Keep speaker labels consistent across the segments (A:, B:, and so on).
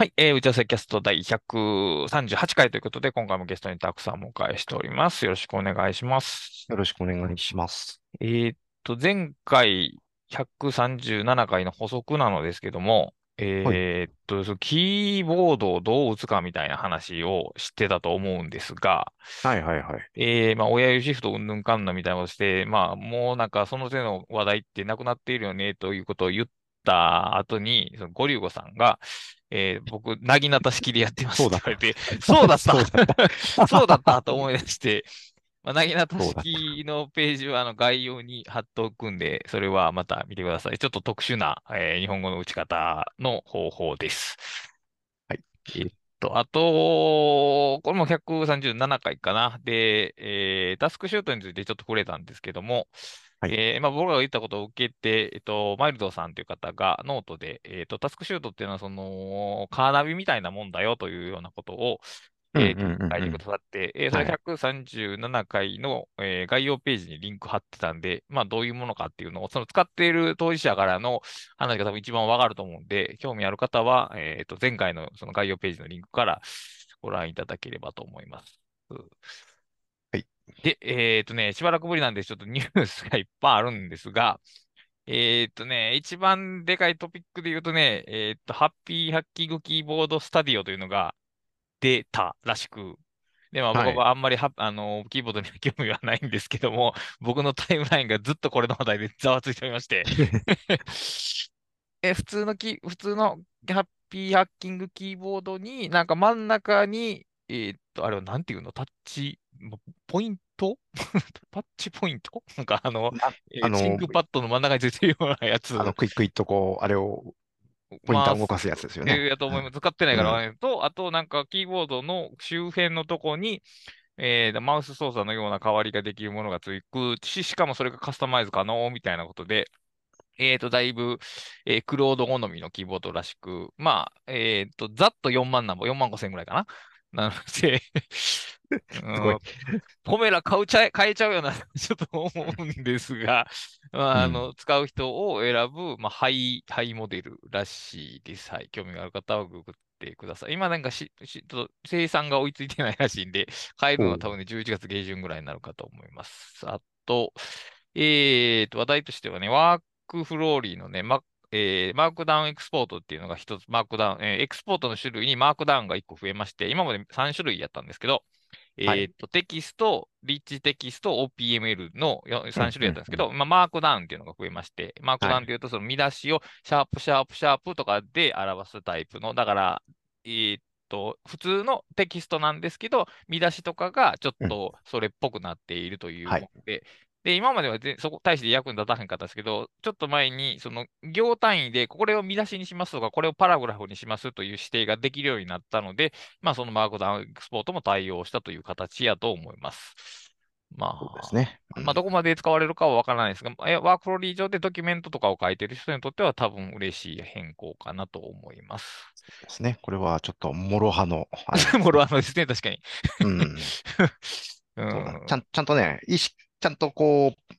A: はい、えー、打ち合わせキャスト第138回ということで、今回もゲストにたくさんお迎えしております。よろしくお願いします。
B: よろしくお願いします。
A: えー、っと、前回137回の補足なのですけども、えー、っと、はい、キーボードをどう打つかみたいな話をしてたと思うんですが、
B: はいはいはい。
A: えー、まあ、親指シフトうんぬんかんなみたいなことして、まあ、もうなんかその手の話題ってなくなっているよねということを言った後に、そのゴリュゴさんが、えー、僕、なぎなた式でやってますって言われて、そうだった。そうだったと思い出して、まあ、なぎなた式のページはあの概要に貼っておくんで、それはまた見てください。ちょっと特殊な、えー、日本語の打ち方の方法です。
B: はい。
A: えっと、あと、これも137回かな。で、えー、タスクシュートについてちょっと触れたんですけども、はい、えー、まあ、僕が言ったことを受けて、えっと、マイルドさんという方がノートで、えっと、タスクシュートっていうのは、その、カーナビみたいなもんだよというようなことを、えー、書いてくださって、えー、それ137回の、えー、概要ページにリンク貼ってたんで、まあ、どういうものかっていうのを、その使っている当事者からの話が多分一番わかると思うんで、興味ある方は、えっ、と、前回のその概要ページのリンクからご覧いただければと思います。で、えっ、ー、とね、しばらくぶりなんで、ちょっとニュースがいっぱいあるんですが、えっ、ー、とね、一番でかいトピックで言うとね、えっ、ー、と、ハッピーハッキングキーボードスタディオというのが出たらしく、で、まあ、僕はあんまりは、あの、キーボードには 興味はないんですけども、僕のタイムラインがずっとこれの話題でざわついておりまして、え、普通のキ普通のハッピーハッキングキーボードに、なんか真ん中に、えっと、あれはなんていうの？タッチ、ポイント？パッチポイント？なんかあの、あの ThinkPad の真ん中についてるようなやつ。
B: あの、クイックイッとこう、あれを、ポインター動かすやつですよね。
A: まあ、やと思います。使ってないから、うん、と、あとなんかキーボードの周辺のとこに、えー、マウス操作のような代わりができるものがつくし、しかもそれがカスタマイズ可能みたいなことで、えっ、ー、と、だいぶ、えー、クロード好みのキーボードらしく、まあ、えっ、ー、と、ざっと4万なんぼ、4万5千ぐらいかな？なので。ポメラ買うちゃ買えちゃうような、ちょっと思うんですが、まあ、あの、使う人を選ぶ、まあ、ハイ、ハイモデルらしいです。はい。興味がある方はググってください。今なんかし、しと生産が追いついてないらしいんで、買えるのは多分ね、11月下旬ぐらいになるかと思います。あと、えーと、話題としてはね、 WorkFlowy のね、Mac えー、マークダウンエクスポートっていうのが一つ、マークダウン、えー、エクスポートの種類にマークダウンが一個増えまして、今まで3種類やったんですけど、えーと、テキスト、リッチテキスト、OPML の3種類やったんですけど、まあ、マークダウンっていうのが増えまして、マークダウンっていうと、その見出しをシャープ、シャープ、シャープとかで表すタイプの、だから、えーと、普通のテキストなんですけど、見出しとかがちょっとそれっぽくなっているというもので、で、今まではそこ、大して役に立たへんかったですけど、ちょっと前に、その、行単位で、これを見出しにしますとか、これをパラグラフにしますという指定ができるようになったので、まあ、そのマークダウンエクスポートも対応したという形やと思います。まあ、
B: そうですね。
A: うん、まあ、どこまで使われるかはわからないですが、ワークフローリー上でドキュメントとかを書いている人にとっては多分嬉しい変更かなと思います。
B: そうですね。これはちょっと、もろ刃の。
A: もろ 刃ですね、確かに。
B: うん。うん、ちゃんちゃんとね、意識ちゃんとこう、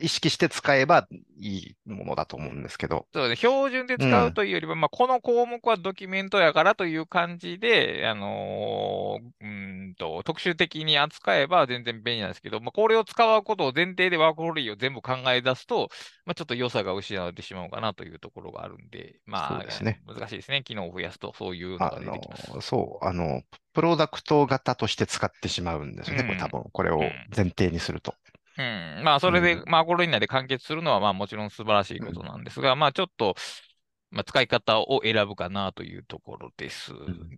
B: 意識して使えばいいものだと思うんですけど。
A: そうね、標準で使うというよりは、うん、まあ、この項目はドキュメントやからという感じで、あのー、うんと、特殊的に扱えば全然便利なんですけど、まあ、これを使うことを前提でワークホリーを全部考え出すと、まあ、ちょっと良さが失われてしまうかなというところがあるんで、まあ、
B: ね、
A: 難しいですね。機能を増やすと、そういうのが出てきます。
B: そう、あの、プロダクト型として使ってしまうんですよね、うん、これ多分、これを前提にすると。
A: うん。まあ、それで、まあ、コロナで完結するのは、まあ、もちろん素晴らしいことなんですが、まあ、ちょっと、まあ、使い方を選ぶかなというところです。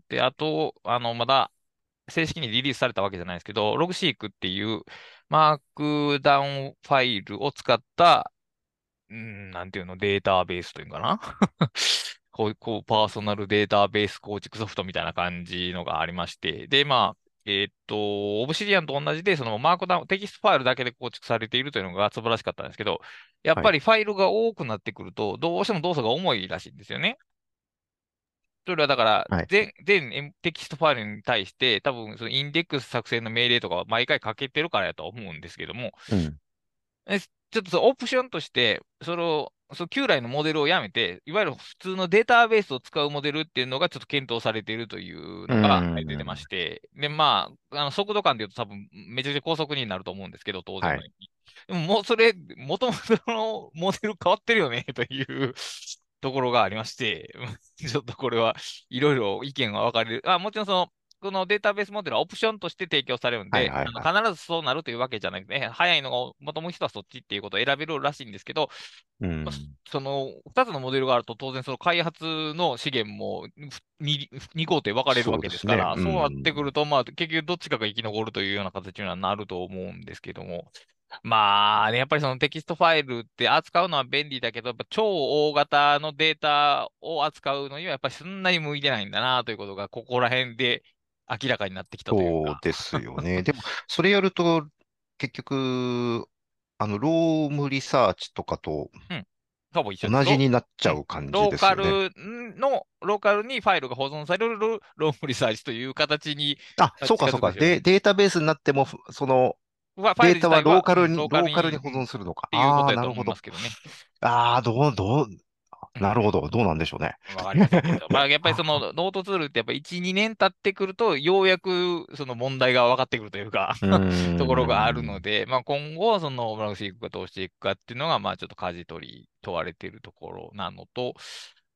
A: で、あと、あの、まだ、正式にリリースされたわけじゃないですけど、 Logseq っていうマークダウンファイルを使った、うん、なんていうの、データベースというかな？こう、こう、パーソナルデータベース構築ソフトみたいな感じのがありまして、で、まあ、えー、っと、 Obsidian と同じで、そのマークダウン、テキストファイルだけで構築されているというのが素晴らしかったんですけど、やっぱりファイルが多くなってくると、どうしても動作が重いらしいんですよね。それはだから、全、全テキストファイルに対して、多分、そのインデックス作成の命令とかは毎回かけてるからやと思うんですけども、
B: うん、
A: ちょっとそのオプションとして、それをその旧来のモデルをやめて、いわゆる普通のデータベースを使うモデルっていうのがちょっと検討されているというのが
B: うん
A: 出てまして、で、まあ、あの速度感で言うと多分めちゃくちゃ高速になると思うんですけど、当然のように。でももうそれ、もともとのモデル変わってるよね、というところがありまして、ちょっとこれはいろいろ意見が分かれる。あ、もちろんその、このデータベースモデルはオプションとして提供されるんで、
B: はいはいはい。
A: 必ずそうなるというわけじゃなくて、早いのが求む人はそっちっていうことを選べるらしいんですけど、
B: うん。
A: まあその2つのモデルがあると、当然その開発の資源も 2, 2工程分かれるわけですから、そう
B: ね。うん。
A: なってくると、まあ、結局どっちかが生き残るというような形にはなると思うんですけども、まあね、やっぱりそのテキストファイルって扱うのは便利だけど、やっぱ超大型のデータを扱うのには、やっぱりそんなに向いてないんだなということが、ここら辺で明らかになってきたというか。
B: そうですよね。でも、それやると、結局、あの、 Roam Research とかと同じになっちゃう感じ
A: ローカ
B: ですよね。
A: ルの、ローカルにファイルが保存される Roam Research という形に、
B: あ、
A: あ
B: そうかそうか。
A: で
B: データベースになっても、その、データはローカルに、
A: うん
B: ローカルに保
A: うん
B: 存するのか。
A: っていうこ
B: ああ、
A: とだと
B: なるほど。
A: 思いますけどね。
B: ああ、どう、どう、なるほど。どうなんでしょうね。
A: わかりませんけど。まあ、やっぱりその ノートツールってやっぱ1、2年経ってくると、ようやくその問題が分かってくるというか、ところがあるので、まあ、今後、そのブラウンシークがどうしていくかっていうのが、まあ、ちょっと舵取り問われているところなのと、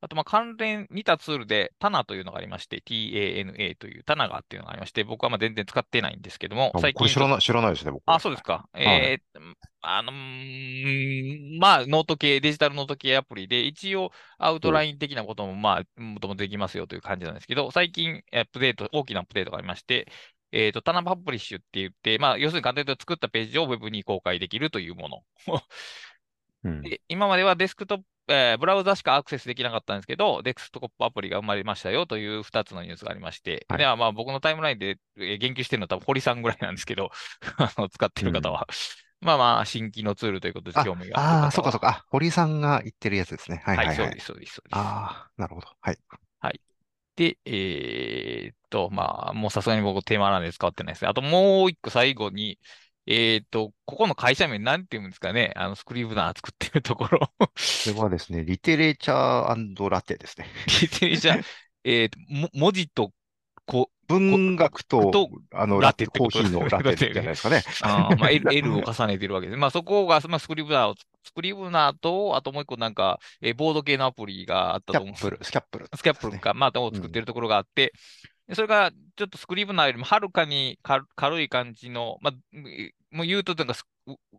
A: あと、まあ、関連、似たツールで、タナというのがありまして、TANA というタナガっていうのがありまして、僕はまあ全然使ってないんですけども、
B: あ
A: 最近
B: これ知らない、知らないですね、僕。
A: あ、そうですか。えーあのーまあ、ノート系、デジタルノート系アプリで、一応、アウトライン的なことも、まあ、もともとできますよという感じなんですけど、最近、アップデート、大きなアップデートがありまして、えっ、と、 Tana Publish って言って、まあ、要するに簡単に言うと作ったページをウェブに公開できるというもの。
B: うん
A: で今まではデスクトップ、えーブラウザしかアクセスできなかったんですけど、デスクトップアプリが生まれましたよという2つのニュースがありまして、
B: はい
A: ではまあ僕のタイムラインでえー言及してるのは多分堀さんぐらいなんですけど、あの使ってる方は。まあまあ、新規のツールということで
B: あ
A: 興味がある。
B: あー、そうかそうか。あ、堀さんが言ってるやつですね。はい
A: は、
B: はいいはい。
A: そうです、そうです、そうです。
B: ああ、なるほど。はい。
A: で、えーっと、まあ、もうさすがに僕テーマ欄で使ってないですね。あともう一個最後に、えーっと、ここの会社名なんて言うんですかね？あの、スクリーブナー作ってるところ。
B: これはですね、リテレチャーラテですね。
A: じゃあえーっと、も文字と、こ
B: 文学と
A: と、
B: あの、
A: ラ
B: ラテ、コーヒーの ラテじゃないですかね。
A: あーまあ、L, を重ねてるわけです。まあ、そこが、まあ、スクリブナーを、スクリブナーと、あともう一個なんか、えーボード系のアプリがあったと思うんです
B: スキャップル、スキャップル。
A: スキャップルか、まあ、を作ってるところがあって、でそれがちょっとスクリブナーよりもはるかに軽軽い感じの、まあ、えもう言うと、なんかス、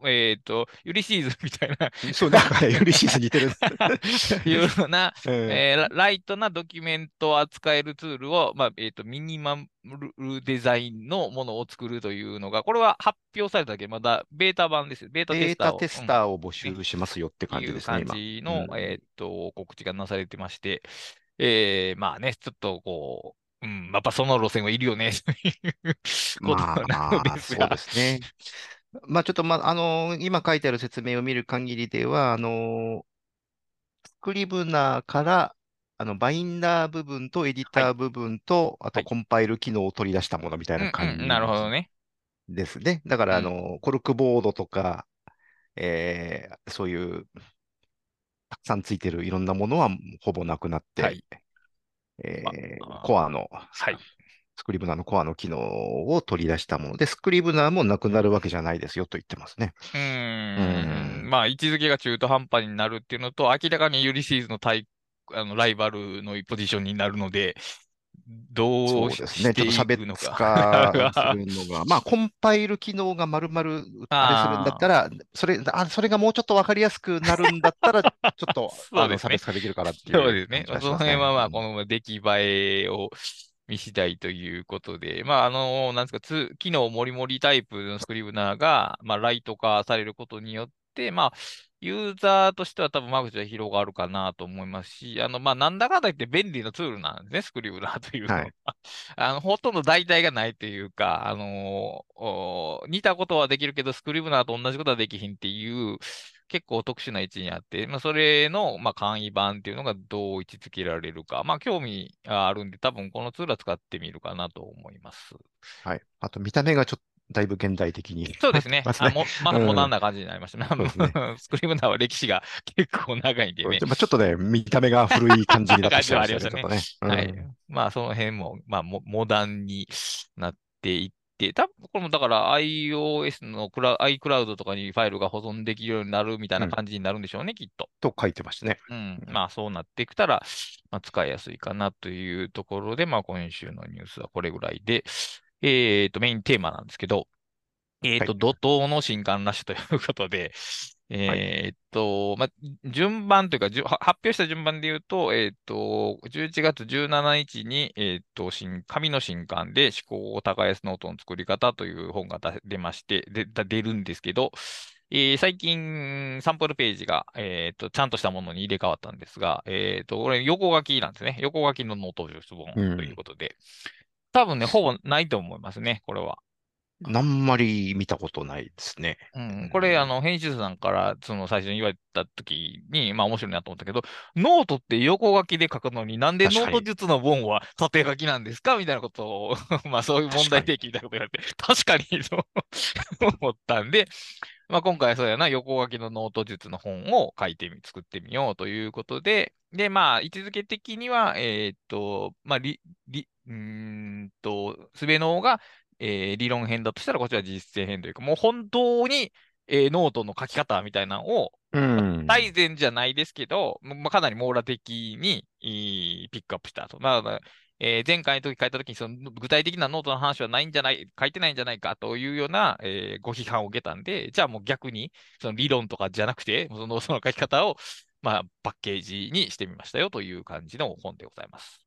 A: えっ、と、ユリシーズみたいな、
B: そう、なんかね、ユリシーズ似てる。
A: いうような、
B: え
A: えーラライトなドキュメントを扱えるツールを、まあえー、とミニマムデザインのものを作るというのが、これは発表されただけ、まだベータ版ですよ。ベータテスターを。
B: タテスターを募集しますよって感じですね、今。
A: 感じの、
B: うん
A: えーっと、告知がなされてまして、えーまあね、ちょっとこう、うん、やっぱその路線はいるよね、ということ
B: ま
A: なの
B: あ、
A: ですが
B: そうで。すね。まあ、ちょっと、まあ、あの今書いてある説明を見る限りでは、あのスクリブナーから、あの、バインダー部分とエディター部分と、あと
A: はい
B: コンパイル機能を取り出したものみたいな感じ
A: うんうん、なるほどね。
B: ですね。だから、あ
A: うん
B: の、コルクボードとか、えーそういう、たくさんついてるいろんなものはほぼなくなって、
A: はい。
B: えー
A: まあ
B: コアの、
A: はい。
B: スクリブナーのコアの機能を取り出したもので、スクリブナーもなくなるわけじゃないですよと言ってますね。
A: うー。
B: うん
A: まあ、位置づけが中途半端になるっていうのと、明らかにユリシーズの対あのライバルのポジションになるので、どうし
B: そうですね。ち
A: してい
B: ょっと差別
A: くのか。
B: 化するのが、まあ、コンパイル機能が丸々あれするんだったら、それ、あ、それがもうちょっとわかりやすくなるんだったら、ちょっと、
A: そうですね
B: 差別化できるからっていう
A: そうですね。その辺はまあ、
B: うん
A: この出来栄えを見次第ということで、まあ、あの、なんですか、つ機能もりもりタイプのスクリブナーが、まあ、ライト化されることによって、まあ、ユーザーとしては多分間口は広がるかなと思いますし、あの、まあ、なんだかんだ言って便利なツールなんですね、スクリブナーというのは。
B: はい
A: あの、ほとんど代替がないというか、あのお似たことはできるけど、スクリブナーと同じことはできひんっていう、結構特殊な位置にあって、まあ、それの、まあ、簡易版っていうのがどう位置づけられるか、まあ、興味があるんで、多分このツールは使ってみるかなと思います。
B: はい。あと、見た目がちょっだいぶ現代的に
A: そうですね。
B: ます
A: あもまあ、
B: うん
A: モダンな感じになりました
B: うですね
A: スクリームナーは歴史が結構長いんでね。
B: まあちょっとね、見た目が古い感じになってきちゃいましたね。
A: まあ、その辺も、まあ、モモダンになっていって、多分これもだから iOS のクラ iCloud とかにファイルが保存できるようになるみたいな感じになるんでしょうね、きっと。
B: と書いてましたね。
A: うん。
B: うん
A: まあ、そうなってきたら、まあ、使いやすいかなというところで、まあ、今週のニュースはこれぐらいで、えっと、メインテーマなんですけど、えっと、
B: はい。
A: 怒涛の新刊ラッシュということで、えっと、まあ、順番というか、発表した順番で言うと、えっと、11月17日に、えっと、新、紙の新刊で思考を耕すノートの作り方という本が出出まして、出るんですけど、えー最近、サンプルページが、えっと、ちゃんとしたものに入れ替わったんですが、えっと、これ横書きなんですね。横書きのノート術本
B: うん
A: ということで、多分ね、ほぼないと思いますね、これは。
B: あんまり見たことないですね。
A: うん、これ、あの、編集者さんから、その、最初に言われたときに、まあ、面白いなと思ったけど、ノートって横書きで書くのになんでノート術の本は縦書きなんですかみたいなことを、まあ、そういう問題提起みたいなこと言われて、確かに、と思ったんで、まあ、今回はそうやな、横書きのノート術の本を書いてみ、作ってみようということで、で、まあ、位置づけ的には、えーっと、まあ、り、り、うーんと、すべノが、えー理論編だとしたら、こちら実践編というか、もう本当に、えーノートの書き方みたいなのを、
B: うん。
A: 大全じゃないですけど、まあ、かなり網羅的にピックアップしたと。なので、えー前回の時書いた時にその具体的なノートの話はないんじゃない、書いてないんじゃないかというような、えーご批判を受けたんで、じゃあもう逆に、その理論とかじゃなくて、そのその書き方を、まあ、パッケージにしてみましたよという感じの本でございます。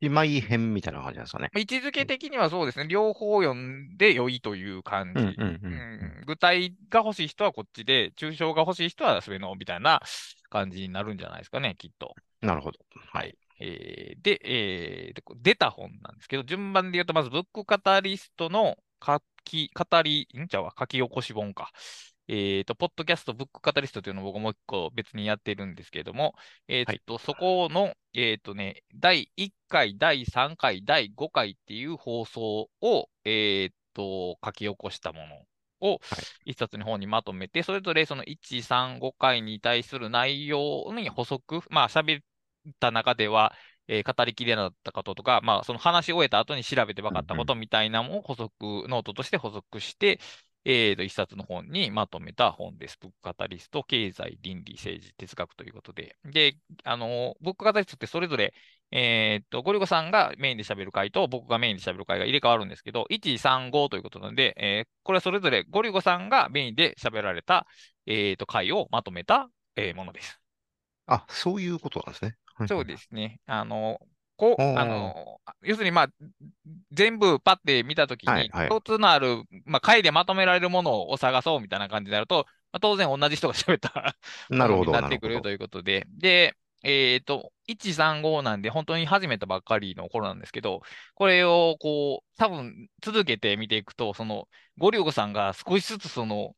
B: 姉妹編みたいな感じなんですかね。
A: まあ位置づけ的にはそうですね、両方読んで良いという感じ。
B: うんうんうん
A: うん具体が欲しい人はこっちで、抽象が欲しい人はそれのみたいな感じになるんじゃないですかね、きっと。
B: なるほど。
A: はい。えーで、えー出た本なんですけど、順番で言うと、まず、ブックカタリストの書き、語り、んちゃうわ、書き起こし本か。えっと、ポッドキャストブックカタリストというのを僕もう一個別にやってるんですけれども、えっと、そこの、えっとね、第1回、第3回、第5回っていう放送を、えっと、書き起こしたものを一冊に本にまとめて、それぞれその1、3、5回に対する内容に補足、まあ、喋った中では、えー語りきれなかったこととか、まあ、その話し終えた後に調べて分かったことみたいなのを補足、ノートとして捕捉して、えーと、一冊の本にまとめた本です。ブックカタリスト、経済、倫理、政治、哲学ということで。で、あの、ブックカタリストってそれぞれ、えーと、ゴリゴさんがメインで喋る回と僕がメインで喋る回が入れ替わるんですけど、1、3、5ということなので、えーこれはそれぞれゴリゴさんがメインで喋られた、えーと、回をまとめた、えーものです。
B: あ、そういうことなんですね。はい
A: そうですね。あの、こう、あの、要するに、まあ、全部パッて見たときに、共通のある、まあ、回でまとめられるものを探そうみたいな感じになると、まあ、当然同じ人が喋った
B: なるほど。
A: な ってくると。いうことで、で、えっと、135なんで、本当に始めたばっかりの頃なんですけど、これをこう、多分続けて見ていくと、その、ゴリオゴさんが少しずつその、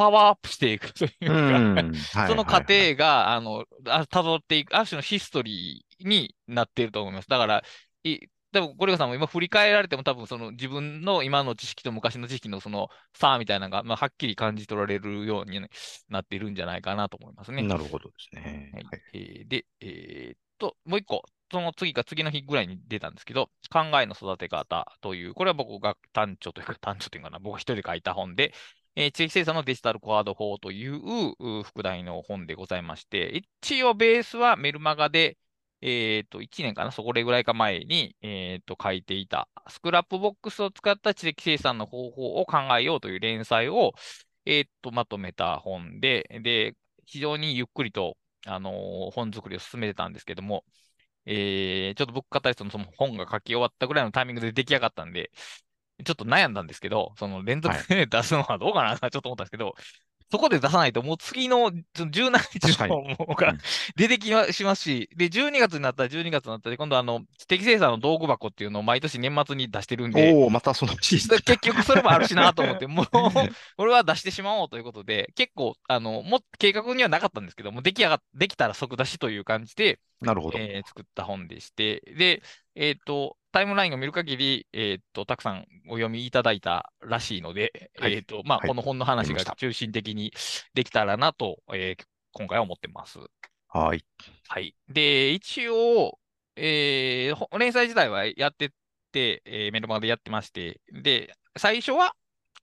A: パワーアップしていくという
B: う
A: か、
B: ん。
A: その過
B: はいはいはい
A: 程が、あの、あ辿っていく、ある種のヒストリーになっていると思います。だから、い多分ゴリゴさんも今振り返られても多分その自分の今の知識と昔の知識のその差みたいなのが、まあ、はっきり感じ取られるようになっているんじゃないかなと思いますね。
B: なるほどですね。
A: はい
B: はい
A: えーで、えーっと、もう一個、その次か次の日ぐらいに出たんですけど、考えの育て方という、これは僕が単著というか、単著というかな、僕が一人で書いた本で、えー、地域生産のデジタルコアード法という副題の本でございまして、一応ベースはメルマガで、えーっと、1年かな、そこれぐらいか前に、えーっと、書いていた、スクラップボックスを使った知的生産の方法を考えようという連載を、えーっと、まとめた本で、で、非常にゆっくりと、あの本作りを進めてたんですけども、えー、ちょっと僕カタリストのその本が書き終わったぐらいのタイミングで出来上がったんで、ちょっと悩んだんですけど、その連続で出すのはどうかなとちょっと思ったんですけど、そこで出さないともう次のその17日のものが
B: うん
A: 出てきましますし、で、12月になったら12月になったら、今度あの、知的生産の道具箱っていうのを毎年年末に出してるんで、
B: おおまたその
A: 結局それもあるしなと思って、もう、これは出してしまおうということで、結構、あの、もっ計画にはなかったんですけども、出来上がっできたら即出しという感じで、
B: ム。なるほど。
A: えー作った本でして、で、えっと、タイムラインを見る限り、えーっと、たくさんお読みいただいたらしいので、
B: はい
A: えーっと、まあ、
B: はい
A: この本の話が中心的にできたらなと、えー今回は思ってます。
B: はい。
A: はい。で、一応、えーほ連載自体はやってて、えーメルマガでやってまして、で、最初は、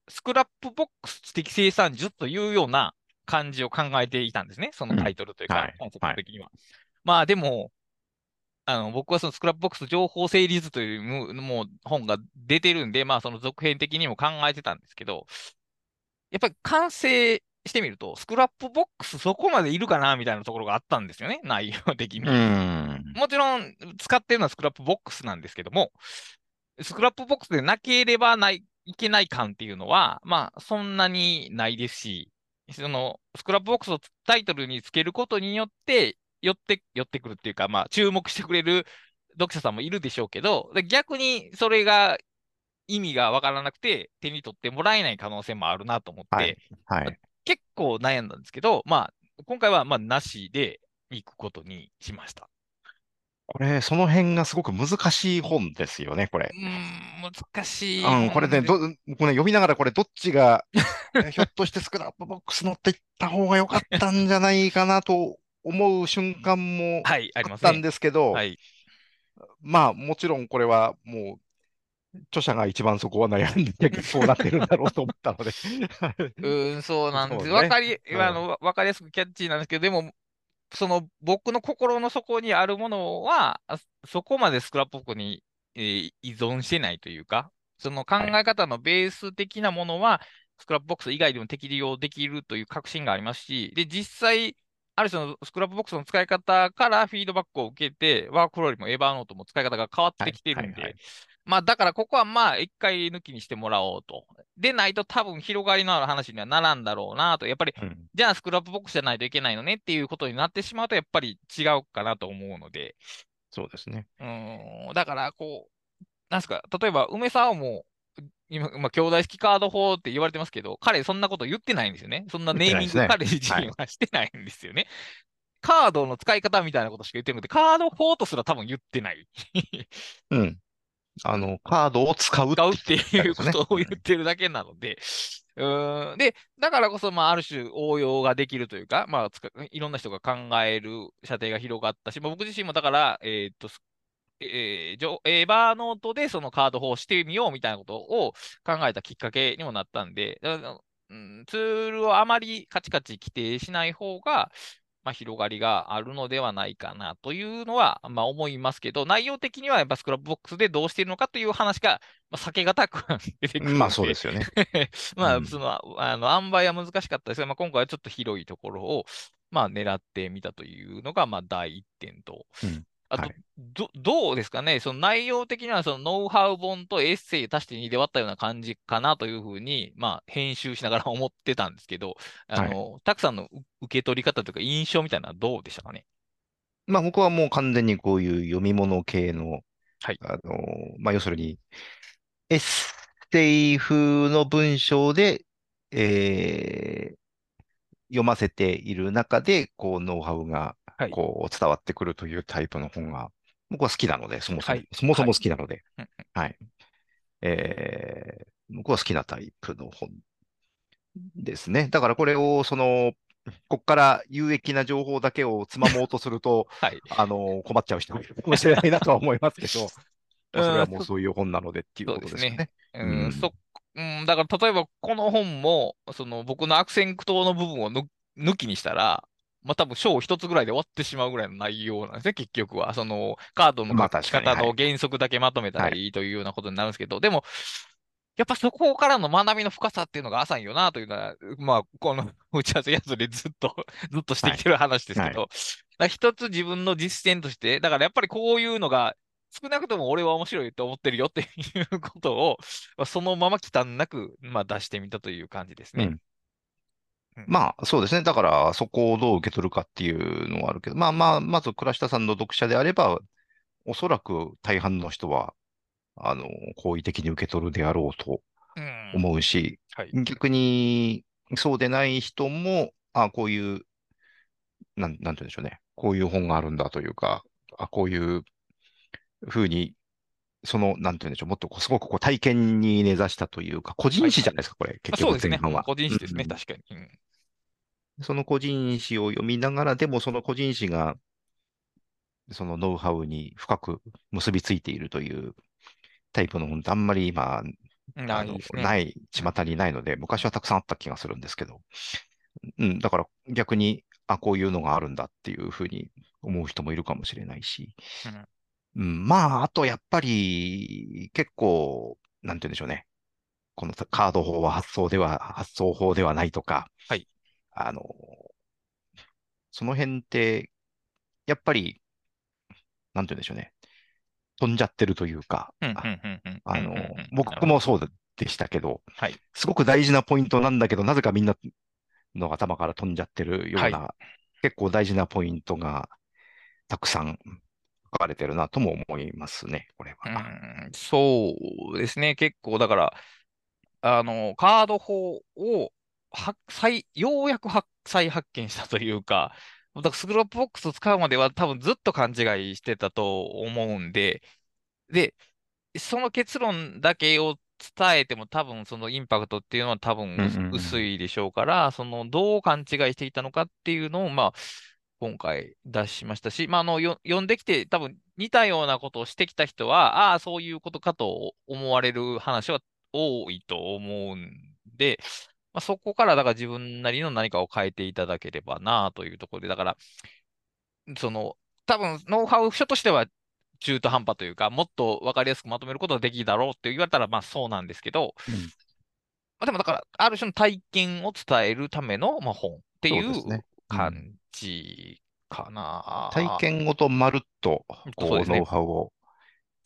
A: Scrapbox 知的生産術というような感じを考えていたんですね。そのタイトルというか、
B: うんはい
A: コンセプト的には。まあでも、あの、僕はその Scrapbox 情報整理術というももう本が出てるんで、まあその続編的にも考えてたんですけど、やっぱり完成してみると、 Scrapbox そこまでいるかなみたいなところがあったんですよね、内容的に。
B: うん。
A: もちろん使ってるのは Scrapbox なんですけども、 Scrapbox でなければない、いけない感っていうのは、まあ、そんなにないですし、その、 Scrapbox をタイトルにつけることによって、寄って、寄ってくるっていうか、まあ、注目してくれる読者さんもいるでしょうけど、で逆にそれが意味がわからなくて、手に取ってもらえない可能性もあるなと思って、
B: はい。はい。
A: 結構悩んだんですけど、まあ、今回は、まあ、なしで行くことにしました。
B: これ、その辺がすごく難しい本ですよね、これ
A: う。ーん、難しい。
B: うん、これね、ど、これね読みながらこれどっちが、えひょっとしてスクラップボックス乗っていった方が良かったんじゃないかなと思う瞬間も
A: はい、あ
B: あったん。ですけど、
A: はい。
B: まあもちろんこれはもう、著者が一番そこは悩んでて、そうなってるんだろうと思ったので。
A: うーん、そうなんです。わかり、
B: うん
A: あの、わかりやすくキャッチーなんですけど、でも、その僕の心の底にあるものは、あそこまで Scrapbox に、えー依存してないというか、その考え方のベース的なものは、 Scrapbox 以外でも適用できるという確信がありますし、で、実際、ある種の Scrapbox の使い方からフィードバックを受けて、 WorkFlowy も Evernote も使い方が変わってきてるんで、
B: はいはいはい
A: まあだからここはまあ一回抜きにしてもらおうと。でないと多分広がりのある話にはならんだろうなと。やっぱり、
B: うん
A: じゃあ Scrapbox じゃないといけないのねっていうことになってしまうとやっぱり違うかなと思うので。
B: そうですね。
A: うーん、だからこう、なんすか、例えば梅棹も、今、まあ、京大式カード法って言われてますけど、彼そんなこと言ってないんですよね。そんなネーミング彼自身はしてないんですよね。カードの使い方みたいなことしか言ってなくて、カード法とすら多分言ってない。
B: うん。あの、カードを使う
A: 使うっていうことを言ってるだけなので、うーん、で、だからこそ、まあ、ある種応用ができるというか、まあ、いろんな人が考える射程が広がったし、まあ、僕自身もだから、えーっと、すえー、エヴァーノートでそのカード法をしてみようみたいなことを考えたきっかけにもなったんで、うん、ツールをあまりカチカチ規定しない方が、まあ、広がりがあるのではないかなというのは、まあ、思いますけど、内容的にはやっぱ Scrapbox でどうしているのかという話が、まあ、避けがたく出てくる
B: まあそうですよね。
A: まあ、
B: うん
A: その、あの、塩梅は難しかったですが、まあ、今回はちょっと広いところを、まあ、狙ってみたというのが、まあ、第一点と。
B: うん
A: あと、
B: はい。
A: ど、どうですかね、その内容的には、そのノウハウ本とエッセイ足して2で割ったような感じかなというふうに、まあ、編集しながら思ってたんですけど、あの、たくさんのう受け取り方というか、印象みたいなのはどうでしたかね？
B: まあ僕はもう完全にこういう読み物系の、
A: はい。
B: あの、まあ要するに、エッセイ風の文章で、えー読ませている中で、こう、ノウハウが
A: はい、
B: こう、伝わってくるというタイプの本が、僕は好きなので、そもそも、
A: はい。
B: そもそも好きなので。
A: うん、
B: はい。えー僕は好きなタイプの本ですね。だからこれを、その、ここから有益な情報だけをつまもうとすると、
A: はい。
B: あの、困っちゃう人もいるかもしれないなとは思いますけど、まあそれはも
A: う
B: そういう本なのでっていうことですよね。
A: うん、
B: うん。
A: そ、うん、だから例えばこの本も、その僕の悪戦苦闘の部分を抜抜きにしたら、まあ多分章一つぐらいで終わってしまうぐらいの内容なんですね、結局は。そのカードの
B: まあ
A: 書き方の原則だけまとめたりというようなことになるんですけど、でも、やっぱそこからの学びの深さっていうのが浅いよなというのは、まあ、この 打ち合わせやつでずっと、ずっとしてきてる話ですけど、だから一つ自分の実践として、だからやっぱりこういうのが、少なくとも俺は面白いと思ってるよっていうことを、まあそのまま忌憚なく、まあ、出してみたという感じですね。
B: うんまあ、そうですね。だから、そこをどう受け取るかっていうのはあるけど、まあまあ、まず倉下さんの読者であれば、おそらく大半の人は、あの、好意的に受け取るであろうと
A: うん。
B: 思うし、
A: はい。
B: 逆に、そうでない人も、あ、こういう、なん、なんて言うんでしょうね。こういう本があるんだというか、あ、こういう風にその、なんていうんでしょう、もっとすごくこう体験に根ざしたというか、個人史じゃないですか、これ、結局
A: そうですね。
B: 前半は。
A: 個人史ですね、
B: うん
A: 確かに。うん
B: その個人史を読みながら、でもその個人史が、そのノウハウに深く結びついているというタイプの本ってあんまり今、
A: な
B: あの
A: いですね。
B: ない、巷にないので、昔はたくさんあった気がするんですけど、うん、だから逆に、あ、こういうのがあるんだっていうふうに思う人もいるかもしれないし、うん、まあ、あとやっぱり結構、なんて言うんでしょうね。このカード法は発想では、発想法ではないとか、
A: はい。
B: あの、その辺って、やっぱり、なんて言うんでしょうね。飛んじゃってるというか、
A: うんうんうんうん
B: あの
A: うん。うんうん、
B: 僕もそうでしたけど、
A: はい。
B: すごく大事なポイントなんだけど、なぜかみんなの頭から飛んじゃってるような、
A: は
B: 結構大事なポイントがたくさん書かれてるなとも思いますね、これは。
A: うんそうですね。結構、だから、あの、カード法をは再、ようやく発再発見したというか、だから Scrapbox を使うまでは多分ずっと勘違いしてたと思うんで、で、その結論だけを伝えても多分そのインパクトっていうのは多分薄
B: うんうんうん
A: 薄いでしょうから、そのどう勘違いしていたのかっていうのを、まあ、今回出しましたし、まあ、あの、よ読んできて多分似たようなことをしてきた人は、ああ、そういうことかと思われる話は多いと思うんで、まあ、そこからだから自分なりの何かを変えていただければなというところで、だから、その、多分ノウハウ書としては中途半端というか、もっと分かりやすくまとめることができるだろうって言われたら、まあそうなんですけど、
B: うん。
A: まあ、でもだから、ある種の体験を伝えるための、まあ、本っていう感じかな。
B: 体験ごとまるっと、こう、ノウハウを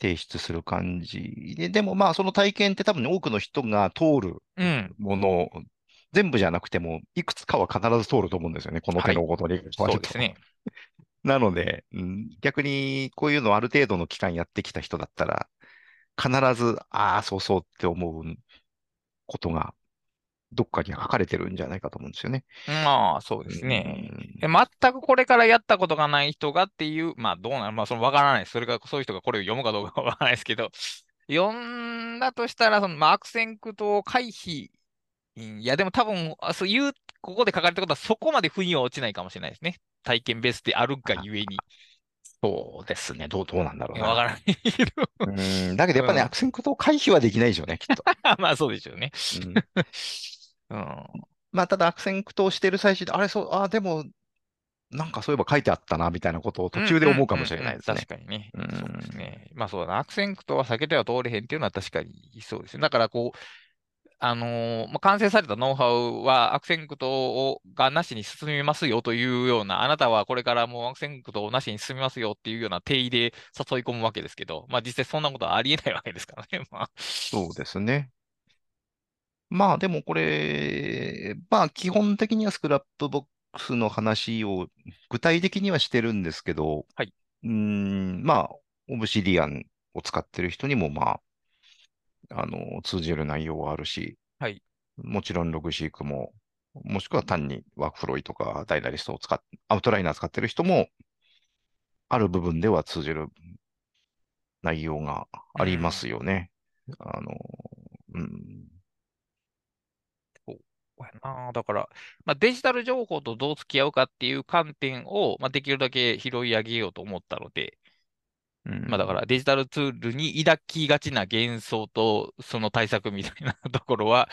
B: 提出する感じで、でもまあ、その体験って多分多くの人が通る
A: うん。
B: もの、全部じゃなくても、いくつかは必ず通ると思うんですよね、この手のごとに。
A: そうですね。
B: なので、うん逆にこういうのをある程度の期間やってきた人だったら、必ず、ああ、そうそうって思うことが、どっかに書かれてるんじゃないかと思うんですよね。
A: まあ、そうですね。
B: うん
A: え全くこれからやったことがない人がっていう、まあどうなのまあそのわからないです。それがそういう人がこれを読むかどうかはわからないですけど、読んだとしたら、その、まあ、悪戦苦闘回避。うんいや、でも多分、あそういう、ここで書かれたことはそこまで腑には落ちないかもしれないですね。体験ベースであるがゆえに。
B: そうですね。どう、どうなんだろうな。
A: わからないけど。
B: うん、だけどやっぱね、
A: うん
B: 悪戦苦闘回避はできないでしょうね、きっと。
A: まあそうでしょうね。
B: うん
A: うん。
B: まあ、ただ悪戦苦闘してる最中で、あれ、そう、あ、でも、なんかそういえば書いてあったな、みたいなことを途中で思うかもしれないですね。
A: 確かにね。
B: うん
A: そうですね。まあそうだな。悪戦苦闘は避けては通れへんっていうのは確かにそうですね。だからこう、あのーまあ、完成されたノウハウは悪戦苦闘をがなしに進みますよというような、あなたはこれからもう悪戦苦闘なしに進みますよっていうような定義で誘い込むわけですけど、まあ実際そんなことはありえないわけですからね。まあ、
B: そうですね。まあでもこれ、まあ基本的にはスクラップボックスの話を具体的にはしてるんですけど、
A: はい。
B: うーん、まあ、オブシディアンを使ってる人にもまあ、あの、通じる内容はあるし、
A: はい。
B: もちろんログシークも、もしくは単にワークフロイとかダイナリストを使っ、アウトライナー使ってる人も、ある部分では通じる内容がありますよね。あの、うん、
A: やな。だから、まあ、デジタル情報とどう付き合うかっていう観点を、まあ、できるだけ拾い上げようと思ったので、
B: うん
A: まあだからデジタルツールに抱きがちな幻想とその対策みたいな ところは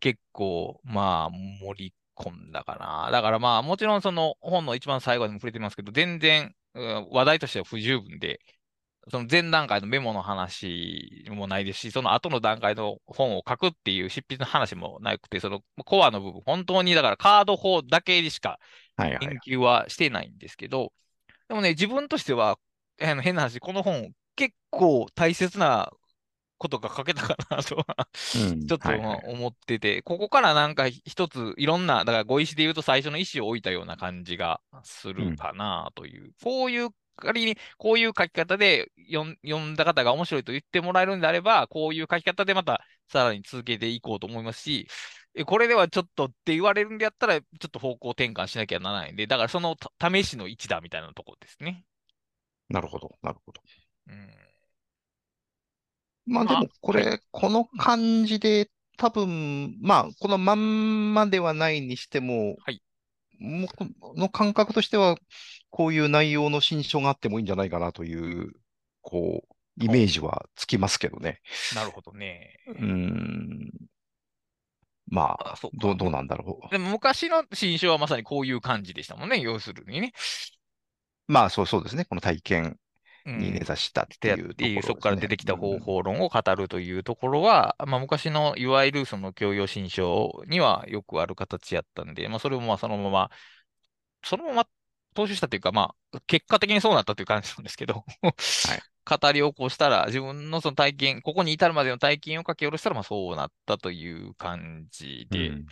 A: 結構まあ盛り込んだかな。だからまあもちろんその本の一番最後にも触れてますけど、全然、うん話題としては不十分で、その前段階のメモの話もないですし、その後の段階の本を書くっていう執筆の話もなくて、そのコアの部分、本当にだからカード法だけでしか
B: はいはい。
A: 研究はしてないんですけど、でもね、自分としては、あの変な話、この本、結構大切なことが書けたかなとは、
B: うん
A: ちょっと
B: はいはい
A: 思ってて、ここからなんか一ついろんな、だから語彙詞で言うと最初の意思を置いたような感じがするかなという、こういう、仮にこういう書き方で読んだ方が面白いと言ってもらえるんであれば、こういう書き方でまたさらに続けていこうと思いますし、えこれではちょっとって言われるんであったら、ちょっと方向転換しなきゃならないんで、だからそのた試しの一打みたいなところですね。
B: なるほど、なるほど。
A: うん
B: まあで
A: まあ、
B: もこ
A: はい。
B: れ、この感じで多分、まあこのまんまではないにしても、
A: はい。
B: もうこの感覚としては、こういう内容の新書があってもいいんじゃないかなという、こう、イメージ
A: ほ
B: はつきますけどね。
A: う。なるほどね。
B: うーん、ま
A: あ、
B: あ、ど。どうなんだろ
A: でも昔の新書はまさにこういう感じでしたもんね。要するにね。
B: う。まあ、そうそうですね。この体験に根
A: うん。
B: ざしたっていうと
A: ていう、そこから出。てきた方
B: うん。
A: 法論を語るというところは、まあ、昔のいわゆるその教養新書にはよくある形やったんで、まあ、それもまあそのまま、そのまま踏襲したというか、まあ、結果的にそうなったという感じなんですけど、
B: はい。
A: 語り起こしたら、自分のその体験、ここに至るまでの体験を書き下ろしたら、まあそうなったという感じで、
B: うん。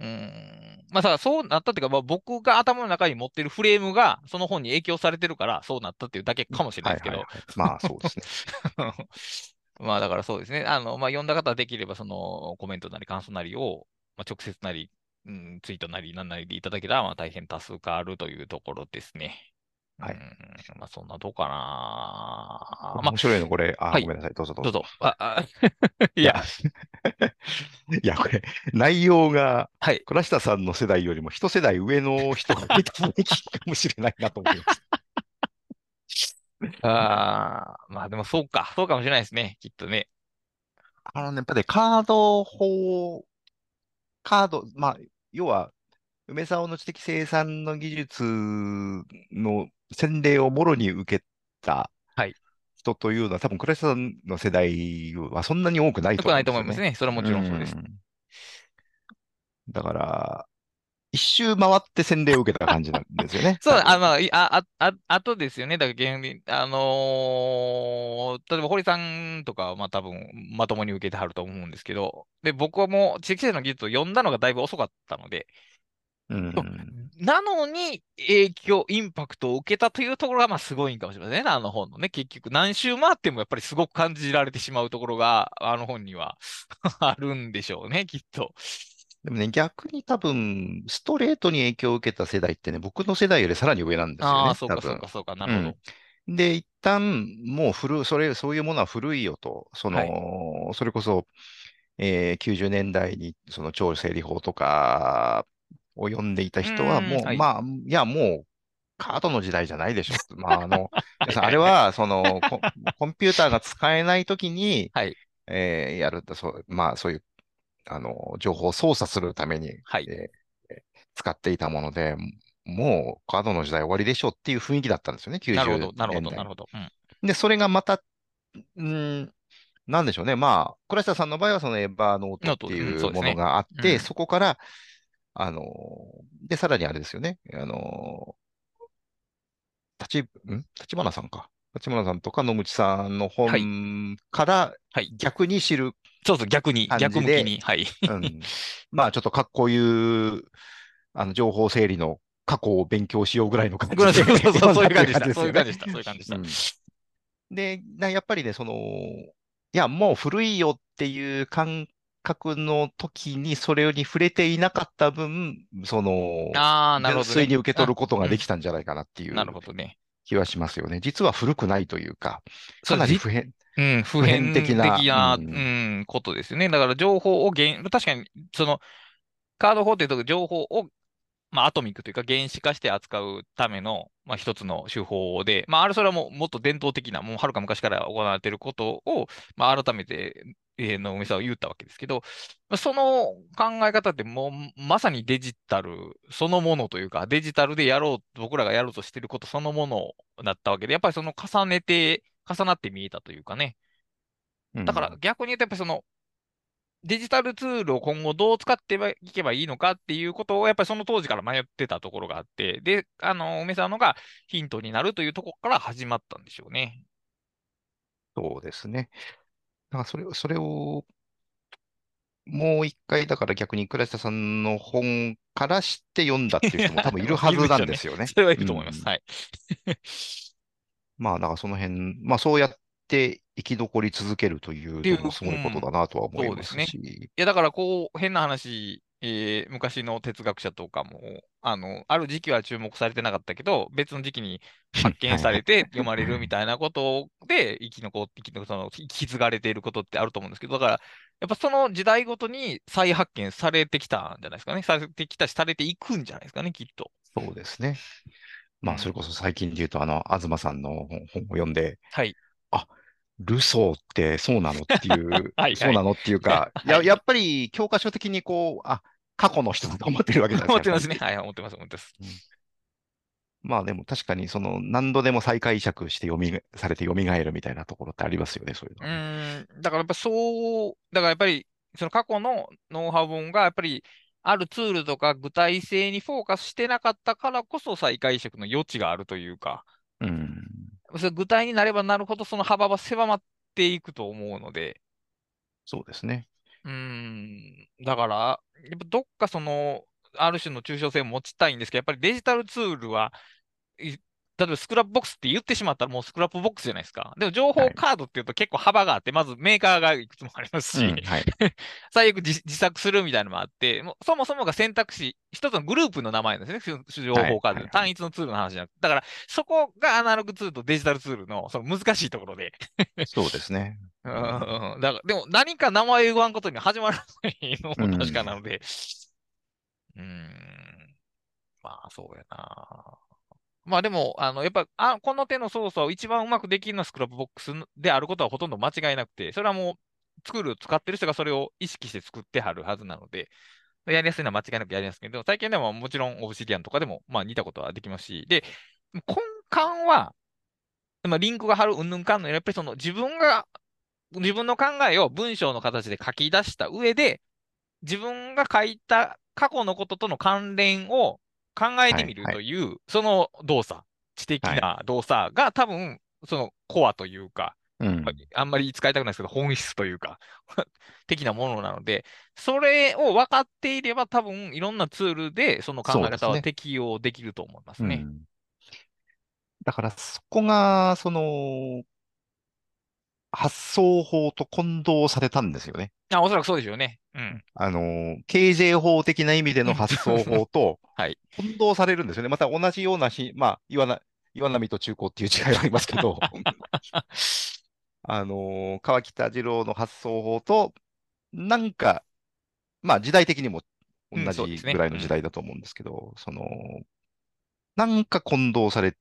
A: うーん。まあ、さ、そうなったっていうか、まあ、僕が頭の中に持ってるフレームが、その本に影響されてるから、そうなったっていうだけかもしれない
B: は
A: ですけど。
B: いはいはい。まあ、そうですね。
A: まあ、だからそうですね。あの、まあ、読んだ方はできれば、その、コメントなり感想なりを、まあ、直接なり、うん、ツイートなり、なんなりでいただけたら、まあ、大変多数化あるというところですね。う
B: はい。
A: ん、まあ、そんなどうかな。まあ、
B: 面白いの、これ。あ、
A: はい、
B: ごめんなさい。どうぞどうぞ。
A: どうぞ。あ、あ、いや、
B: いや、これ、内容が、
A: はい。
B: 倉下さんの世代よりも一世代上の人が見たべきかもしれないなと思います。
A: ああ、まあでもそうか、そうかもしれないですね、きっとね。
B: あのね、やっぱりカード法、カード、まあ、要は、梅沢の知的生産の技術の洗礼をもろに受けた
A: はい。
B: 人というのは、多分倉下さんの世代はそんなに多くないと
A: よくない
B: 思うんですよね。
A: と思いますね。それはも
B: う
A: ちろんそうです。
B: ん。だから、一周回って洗礼を受けた感じなんですよね、
A: そう、あ、
B: 多分。
A: まあ、いあ、あ、とですよね。だからあのー例えば堀さんとかは、まあ多分、まともに受けてはると思うんですけど、で、僕はもう、知識生の技術を読んだのがだいぶ遅かったので、
B: うん。
A: なのに、影響、インパクトを受けたというところが、まあ、すごいんかもしれませんね。あの本のね。結局、何周回ってもやっぱりすごく感じられてしまうところが、あの本には あるんでしょうね、きっと。
B: でもね、逆に多分、ストレートに影響を受けた世代ってね、僕の世代よりさらに上なんですよ
A: ああ、
B: ね、
A: そうか、そう。か、そうか、なる
B: うん。
A: ほど。
B: で、一旦、もう古、それ、そういうものは古いよと、そ
A: はい。
B: の、それこそ、えー90年代に、その超整理法とかを読んでいた
A: う
B: 人は、もう、
A: はい。
B: まあ、いや、もう、カードの時代じゃないでしょ。まあ、あの。あれは、その、コ、コンピューターが使えないときに、
A: はい、
B: えーやると、そう、まあ、そういうあの、情報を操作するために、
A: はい。
B: えー使っていたもので、もうカードの時代終わりでしょうっていう雰囲気だったんですよね、90
A: なるほど、なるほど。なるほど。うん。
B: で、それがまた、うん、なんでしょうね。まあ、倉下さんの場合はそのエヴァーノートって
A: うん、
B: いうもの。があって、
A: うん。
B: そこから、あの、で、さらにあれですよね。あの、立ち、ん？立花さんか。立花さんとか野口さんの
A: はい、
B: 本から
A: はい。
B: 逆に知る
A: そうそう、逆に、逆向きに。はい。
B: うん。まあ、ちょっとかっこいい、あの、情報整理の過去を勉強しようぐらいの感じで
A: そうそう、
B: 読んだっていう
A: そういう感じでした。そういう感じでした。そういう感じでした。
B: うん。で、なやっぱりね、その、いや、もう古いよっていう感覚の時にそれに触れていなかった分、その、
A: ああ、なるほどね。
B: 純粋に受け取
A: あ、
B: ること
A: うん。
B: ができたんじゃないかなってい
A: なる
B: う
A: ほどね。
B: 気はしますよね。実は古くないというか、かなり普遍、
A: うん、普
B: 普遍的
A: 遍
B: な、
A: 的な、う
B: うん、
A: ん、ことですよね。だから情報を原、確かに、その、カード法っていうと情報をまあ、アトミックというか原子化して扱うための、まあ、一つの手法で、まあ、あれそれはもうもっと伝統的な、もうはるか昔から行われていることを、まあ、改めて、えー、の梅さんは言ったわけですけど、まあその考え方ってもうまさにデジタルそのものというか、デジタルでやろう、僕らがやろうとしていることそのものだったわけで、やっぱりその重ねて、重なって見えたというかね。だから
B: うん、
A: 逆に言うと、やっぱりそのデジタルツールを今後どう使っていけばいいのかっていうことを、やっぱりその当時から迷ってたところがあって、で、あの、梅さんのがヒントになるというところから始まったんでしょうね。
B: そうですね。だからそれを、それをもう一回、だから逆に倉下さんの本から知って読んだっていう人も多分いるはずなん
A: で
B: すよね。
A: それはいると思います。
B: うん。
A: はい。
B: まあ、だからその辺、まあそうやって生き残り続けるというのもすごいこと
A: うん、
B: だなとは思います
A: そうですね。
B: し、
A: いや、だからこう、変な話、えー昔の哲学者とかも、あの、ある時期は注目されてなかったけど、別の時期に発見されて読まれるみたいなことで生き残っき残その引き継がれていることってあると思うんですけど、だから、やっぱその時代ごとに再発見されてきたんじゃないですかね。されてきたし、されていくんじゃないですかね、きっと。
B: そうですね。まあ、
A: うん
B: それこそ最近で言うと、あの、東さんの本本を読んで、
A: はい。
B: あ、ルソーってそうなのっていう
A: はい
B: そうなのっていうか、
A: はい
B: や、やっぱり教科書的にこう、あ、過去の人だと思ってるわけじゃないですか。
A: 思ってますね。はい、思ってます、思ってます。
B: まあでも確かにその何度でも再解釈して読み、されて蘇るみたいなところってありますよね、そういう
A: う
B: のね。
A: ーん、だからやっぱそう、だからやっぱり、その過去のノウハウ本が、やっぱり、あるツールとか具体性にフォーカスしてなかったからこそ再解釈の余地があるというか、
B: うん。
A: 具体になればなるほどその幅は狭まっていくと思うので、
B: そうですね。
A: うーん、だから、やっぱどっかその、ある種の抽象性を持ちたいんですけど、やっぱりデジタルツールは、い例えば Scrapbox って言ってしまったらもう Scrapbox じゃないですか。でも情報
B: はい
A: カードっていうと結構幅があって、まずメーカーがいくつもありますし、
B: うん、はい。
A: 最悪自自作するみたいなのもあって、もうそもそもが選択肢、一つのグループの名前なんですね、主情報カード、
B: はいはい
A: 単一のツールの話じゃなくて。だから、そこがアナログツールとデジタルツールのその難しいところで。
B: そうですね。
A: うんうんうんだからでも何か名前を言わんことには始まらないのも確かなので、うーん、まあそうやな。まあでも、あの、やっぱ、あ、この手の操作を一番うまくできるのはスクラップボックスであることはほとんど間違いなくて、それはもう、作る、使ってる人がそれを意識して作ってはるはずなので、やりやすいのは間違いなくやりやすいけど、最近でももちろんオブシディアンとかでも、まあ似たことはできますし、で、根幹は、まあ、リンクが貼るうんぬんかんのやっぱりその自分が、自分の考えを文章の形で書き出した上で、自分が書いた過去のこととの関連を考えてみる
B: はい
A: という、その動作、知的な動作が多分、そのコアというか、
B: うん。
A: あんまり使いたくないですけど、本質というか、的なものなので、それを分かっていれば、多分いろんなツールでその考え方は適用できると思いますね。
B: うんだからそこが、その、発想法と混同されたんですよね。
A: あ、おそらくそうでしょうね。うん。
B: あの、KJ 法的な意味での発想法と
A: はい
B: 混同されるんですよね。また同じようなし、まあ、岩な、岩波と中高っていう違いがありますけど、あの、川北次郎の発想法と、なんか、まあ時代的にも同じぐらいの時代だと思うんですけど、その、なんか混同され、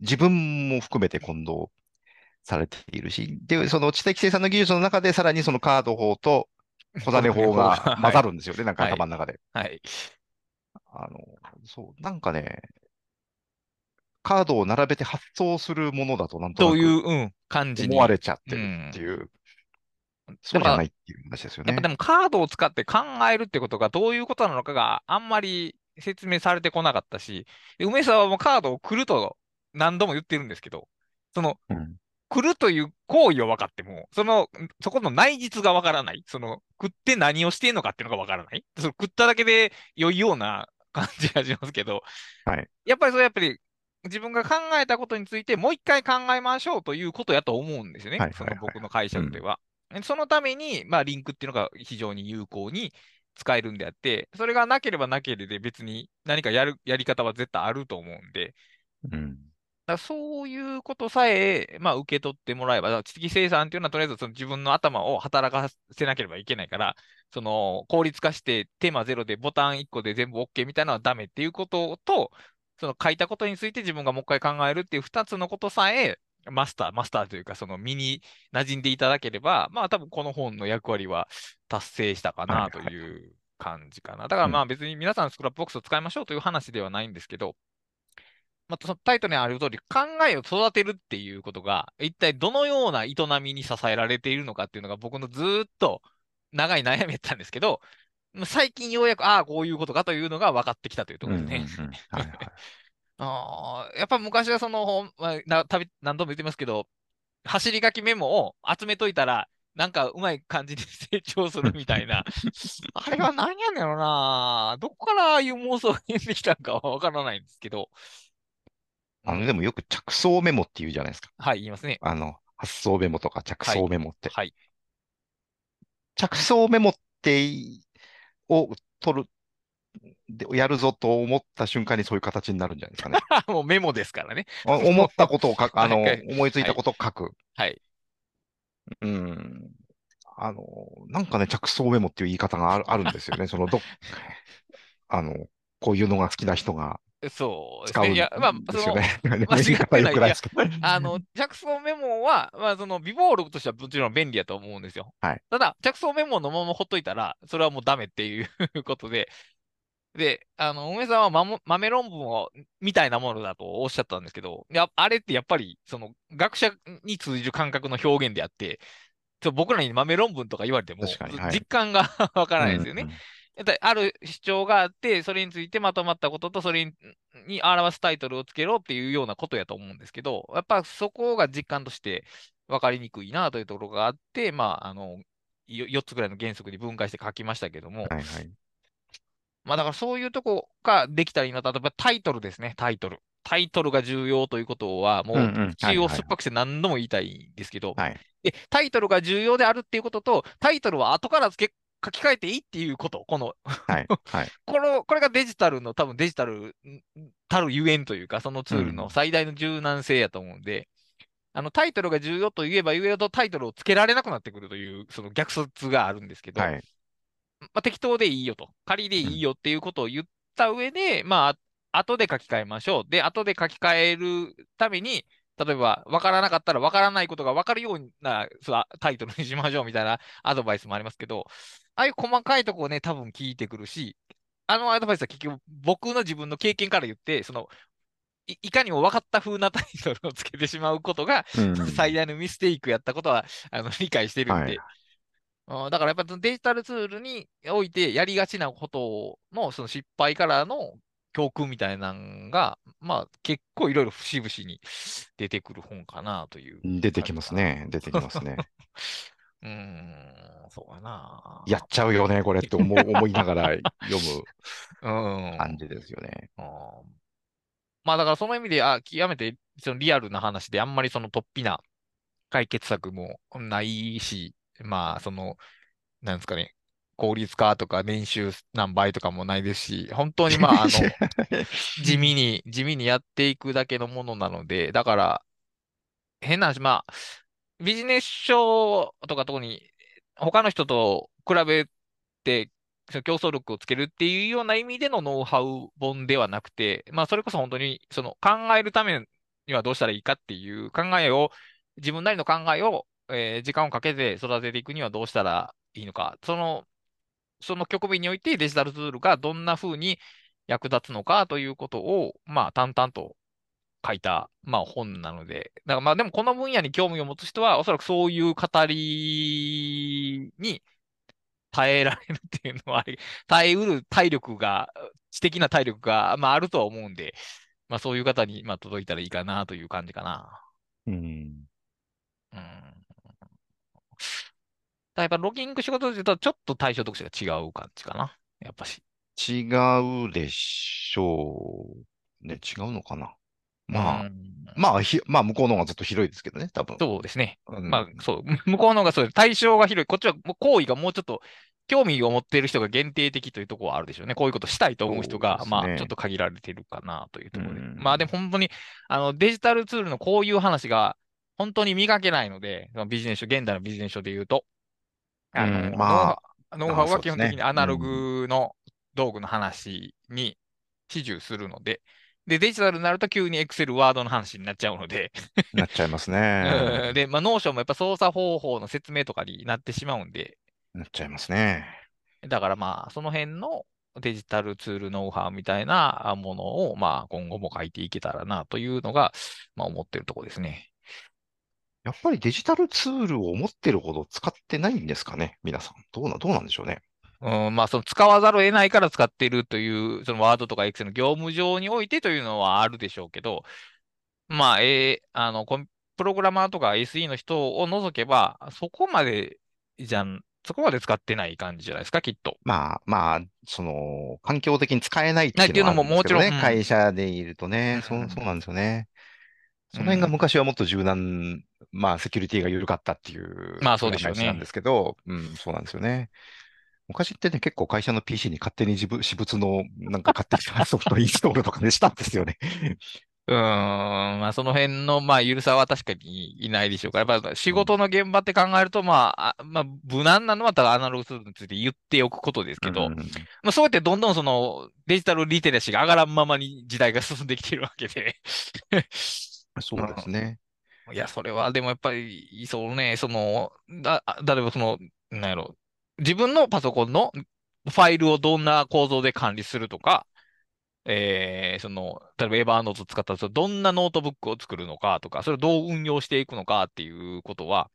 B: 自分も含めて混同されているし、で、その知的生産の技術の中でさらにそのカード法と小種法が混ざるんですよね、なんか
A: はい
B: 頭の中で。
A: はい。
B: あの、そう、なんかね、カードを並べて発送するものだとなんとなく
A: という、うん、感じに。
B: 思われちゃってるっていう、そうじゃないっていう話ですよね
A: で。もカードを使って考えるってことがどういうことなのかがあんまり説明されてこなかったし、で梅沢もカードを来ると何度も言ってるんですけど、その
B: うん
A: 来るという行為を分かっても、その、そこの内実が分からない。その、食って何をしているのかっていうのが分からない。その食っただけで良いような感じがしますけど、
B: はい
A: やっぱりそれやっぱり自分が考えたことについてもう一回考えましょうということやと思うんですよね。
B: はいはい
A: その僕の解釈では。そのために、まあ、リンクっていうのが非常に有効に使えるんであって、それがなければなければで別に何かやる、やり方は絶対あると思うんで、
B: うん。
A: だそういうことさえ、まあ、受け取ってもらえば、知的生産っていうのはとりあえずその自分の頭を働かせなければいけないから、その効率化してテーマゼロでボタン1個で全部 OK みたいなのはダメっていうことと、その書いたことについて自分がもう一回考えるっていう2つのことさえ、マスター、マスターというか、その身に馴染んでいただければ、まあ多分この本の役割は達成したかなと
B: い
A: う感じかな。だからまあ別に皆さんスクラップボックスを使いましょうという話ではないんですけど、まあ、そのタイトルにある通り、考えを育てるっていうことが、一体どのような営みに支えられているのかっていうのが僕のずーっと長い悩みやったんですけど、最近ようやく、ああ、こういうことかというのが分かってきたというところですね。やっぱ昔はその本、まあ何度も言ってますけど、走り書きメモを集めといたら、なんかうまい感じで成長するみたいな。あれは何やねんろな。どこからああいう妄想が出てきたのかはわからないんですけど。
B: あの、でもよく着想メモって言うじゃないですか。
A: はい、言いますね。
B: あの、発想メモとか着想メモって。
A: はい。
B: 着想メモってい、を取る、でやるぞと思った瞬間にそういう形になるんじゃないですかね。
A: もうメモですからね。
B: あ思ったことを書く、あの、
A: はい
B: 思いついたことを書く。
A: はい。
B: うん。あの、なんかね、着想メモっていう言い方があるあるんですよね。その、ど、あの、こういうのが好きな人が
A: そうですね。いや、まあ、その。間違ってない。あの、着想メモは、まあ、その、微暴録としてはもちろん便利だと思うんですよ。
B: はい
A: ただ、着想メモのままほっといたら、それはもうダメっていうことで、で、あの、梅さんは豆論文を、みたいなものだとおっしゃったんですけど、いや、あれってやっぱり、その、学者に通じる感覚の表現であって、ちょ僕らに豆論文とか言われても、実感が わからないですよね。
B: うん
A: やっぱりある主張があって、それについてまとまったことと、それにに表すタイトルをつけろっていうようなことやと思うんですけど、やっぱそこが実感として分かりにくいなというところがあって、まあ、あの、よ4つぐらいの原則に分解して書きましたけども、
B: はいはい。
A: まあだからそういうとこができたらいいなと、例えばタイトルですね、タイトル。タイトルが重要ということは、もう口を酸っぱくして何度も言いたいんですけど、タイトルが重要であるっていうことと、タイトルは後から付け書き換えていいっていうこと、この
B: はい。はい。
A: この、これがデジタルの、多分デジタルたるゆえんというか、そのツールの最大の柔軟性やと思うんで、あの、タイトルが重要と言えば言えるとタイトルをつけられなくなってくるという、その逆説があるんですけど、
B: はい。
A: まあ、適当でいいよと、仮でいいよっていうことを言った上で、まあ、後で書き換えましょう。で、後で書き換えるために、例えば、分からなかったら分からないことが分かるようなタイトルにしましょうみたいなアドバイスもありますけど、ああいう細かいところね、多分聞いてくるし、あのアドバイスは結局僕の自分の経験から言って、その、いいかにも分かった風なタイトルをつけてしまうことが、
B: うん
A: 最大のミステイクやったことはあの理解してるんで、あーだからやっぱデジタルツールにおいてやりがちなことのその失敗からの教訓みたいなのが、まあ結構いろいろ節々に出てくる本かなという。
B: 出てきますね。出てきますね。
A: うーん、そうかな。
B: やっちゃうよね、これって思う 思いながら読
A: うん
B: む。感じですよね。
A: うんまあだからその意味で、あ、極めてそのリアルな話であんまりその突飛な解決策もないし、まあその、なんですかね、効率化とか年収何倍とかもないですし、本当にまあ あの、地味に、地味にやっていくだけのものなので、だから、変な話、まあ、ビジネス書とか特に他の人と比べて、競争力をつけるっていうような意味でのノウハウ本ではなくて、まあ、それこそ本当にその考えるためにはどうしたらいいかっていう考えを、自分なりの考えを、えー時間をかけて育てていくにはどうしたらいいのか、その、その局面においてデジタルツールがどんな風に役立つのかということを、まあ、淡々と書いた、まあ、本なので、だからまあ、でもこの分野に興味を持つ人は、おそらくそういう語りに耐えられるっていうのはあり、耐えうる体力が、知的な体力が、まあ、あるとは思うんで、まあ、そういう方に、まあ、届いたらいいかなという感じかな。
B: うん。
A: うん。だやっぱロギング仕事で言うと、ちょっと対象読者が違う感じかな。やっぱし。
B: 違うでしょう。ね、違うのかな。まあ、
A: うん
B: まあ、ひまあ、向こうの方がずっと広いですけどね、多分。
A: そうですね。
B: うん
A: まあ、そう。向こうの方がそう。対象が広い。こっちはもう行為がもうちょっと興味を持っている人が限定的というところはあるでしょうね。こういうことしたいと思う人が、
B: ね
A: まあ、ちょっと限られてるかなというところで。
B: うん
A: まあ、でも本当に、あの、デジタルツールのこういう話が本当に磨けないので、そのビジネス書、現代のビジネス書で言うと、あの、
B: うんまあ
A: ノウハウは基本的にアナログの道具の話に始終するので、で、デジタルになると急に Excel、Word の話になっちゃうので、
B: なっちゃいます
A: う
B: ね
A: ん。で、まあ、 Notion もやっぱ操作方法の説明とかになってしまうんで、
B: なっちゃいますね。
A: だからまあ、その辺のデジタルツールノウハウみたいなものを、まあ、今後も書いていけたらなというのが、まあ、思ってるところですね。
B: やっぱりデジタルツールを思ってるほど使ってないんですかね、皆さん。どうな、どうなんでしょうね。
A: うん、まあ、その使わざるを得ないから使っているという、そのワードとか Excel の業務上においてというのはあるでしょうけど、まあ、えーあの、プログラマーとか SE の人を除けば、そこまでじゃん、そこまで使ってない感じじゃないですか、きっと。
B: まあまあ、その、環境的に使えないっていうのはあるんですけどね。
A: ももちろんうん
B: 会社でいるとね、そ
A: う
B: そうなんですよね。その辺が昔はもっと柔軟、まあ、セキュリティが緩かったっていう
A: まあそうでしょうね
B: 話なんですけど、うん、そうなんですよね。昔ってね、結構会社の PC に勝手に自分私物のなんか勝手にソフトインストールとかね、したんですよね。
A: うーん、まあその辺の、まあ、ゆるさは確かにいないでしょうから、やっぱ仕事の現場って考えると、まあ、あまあ、無難なのはただアナログツールについて言っておくことですけど、
B: うん
A: まあそうやってどんどんそのデジタルリテラシーが上がらんままに時代が進んできてるわけで。
B: そうですね。
A: いや、それはでもやっぱり、そうね、その、だ、例えばその、なんやろ、自分のパソコンのファイルをどんな構造で管理するとか、えー、その、例えば Evernote 使ったら、どんなノートブックを作るのかとか、それをどう運用していくのかっていうことは、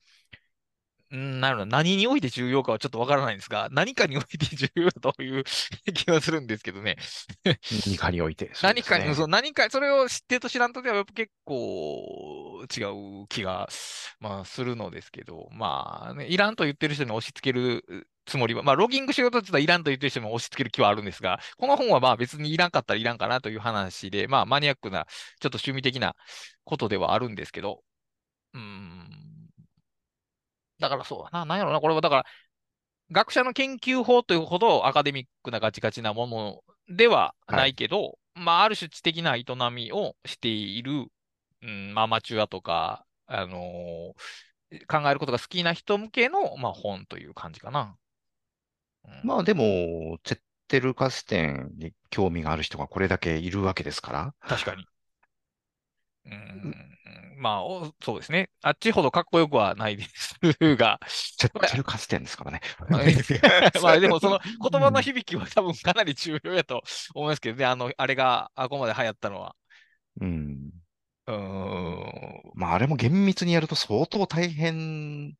A: なるほど。何において重要かはちょっとわからないんですが、何かにおいて重要だという 気がするんですけどね。
B: 何かにおいて。ね
A: 何かに、そう、何か、それを知ってると知らんとではやっぱ結構違う気が、まあ、するのですけど、まあ、ね、いらんと言ってる人に押し付けるつもりは、まあ、ロギングしようとって言ったらいらんと言ってる人にも押し付ける気はあるんですが、この本はまあ別にいらんかったらいらんかなという話で、まあ、マニアックな、ちょっと趣味的なことではあるんですけど、うーん。だからそうだな、なんやろな、これはだから、学者の研究法というほどアカデミックなガチガチなものではないけど、まあ、ある種知的な営みをしている、うん、まあアマチュアとか、あのー考えることが好きな人向けの、まあ、本という感じかな。うん
B: まあでも、チェッテルカステンに興味がある人がこれだけいるわけですから。
A: 確かに。うん、まあ、おそうですね。あっちほどかっこよくはないですが、
B: チェッテルカステンですからね。
A: まあでもその言葉の響きは多分かなり重要やと思いますけどね、あの、あれがあここまで流行ったのは。
B: うん。
A: うーん。
B: まあ、あれも厳密にやると相当大変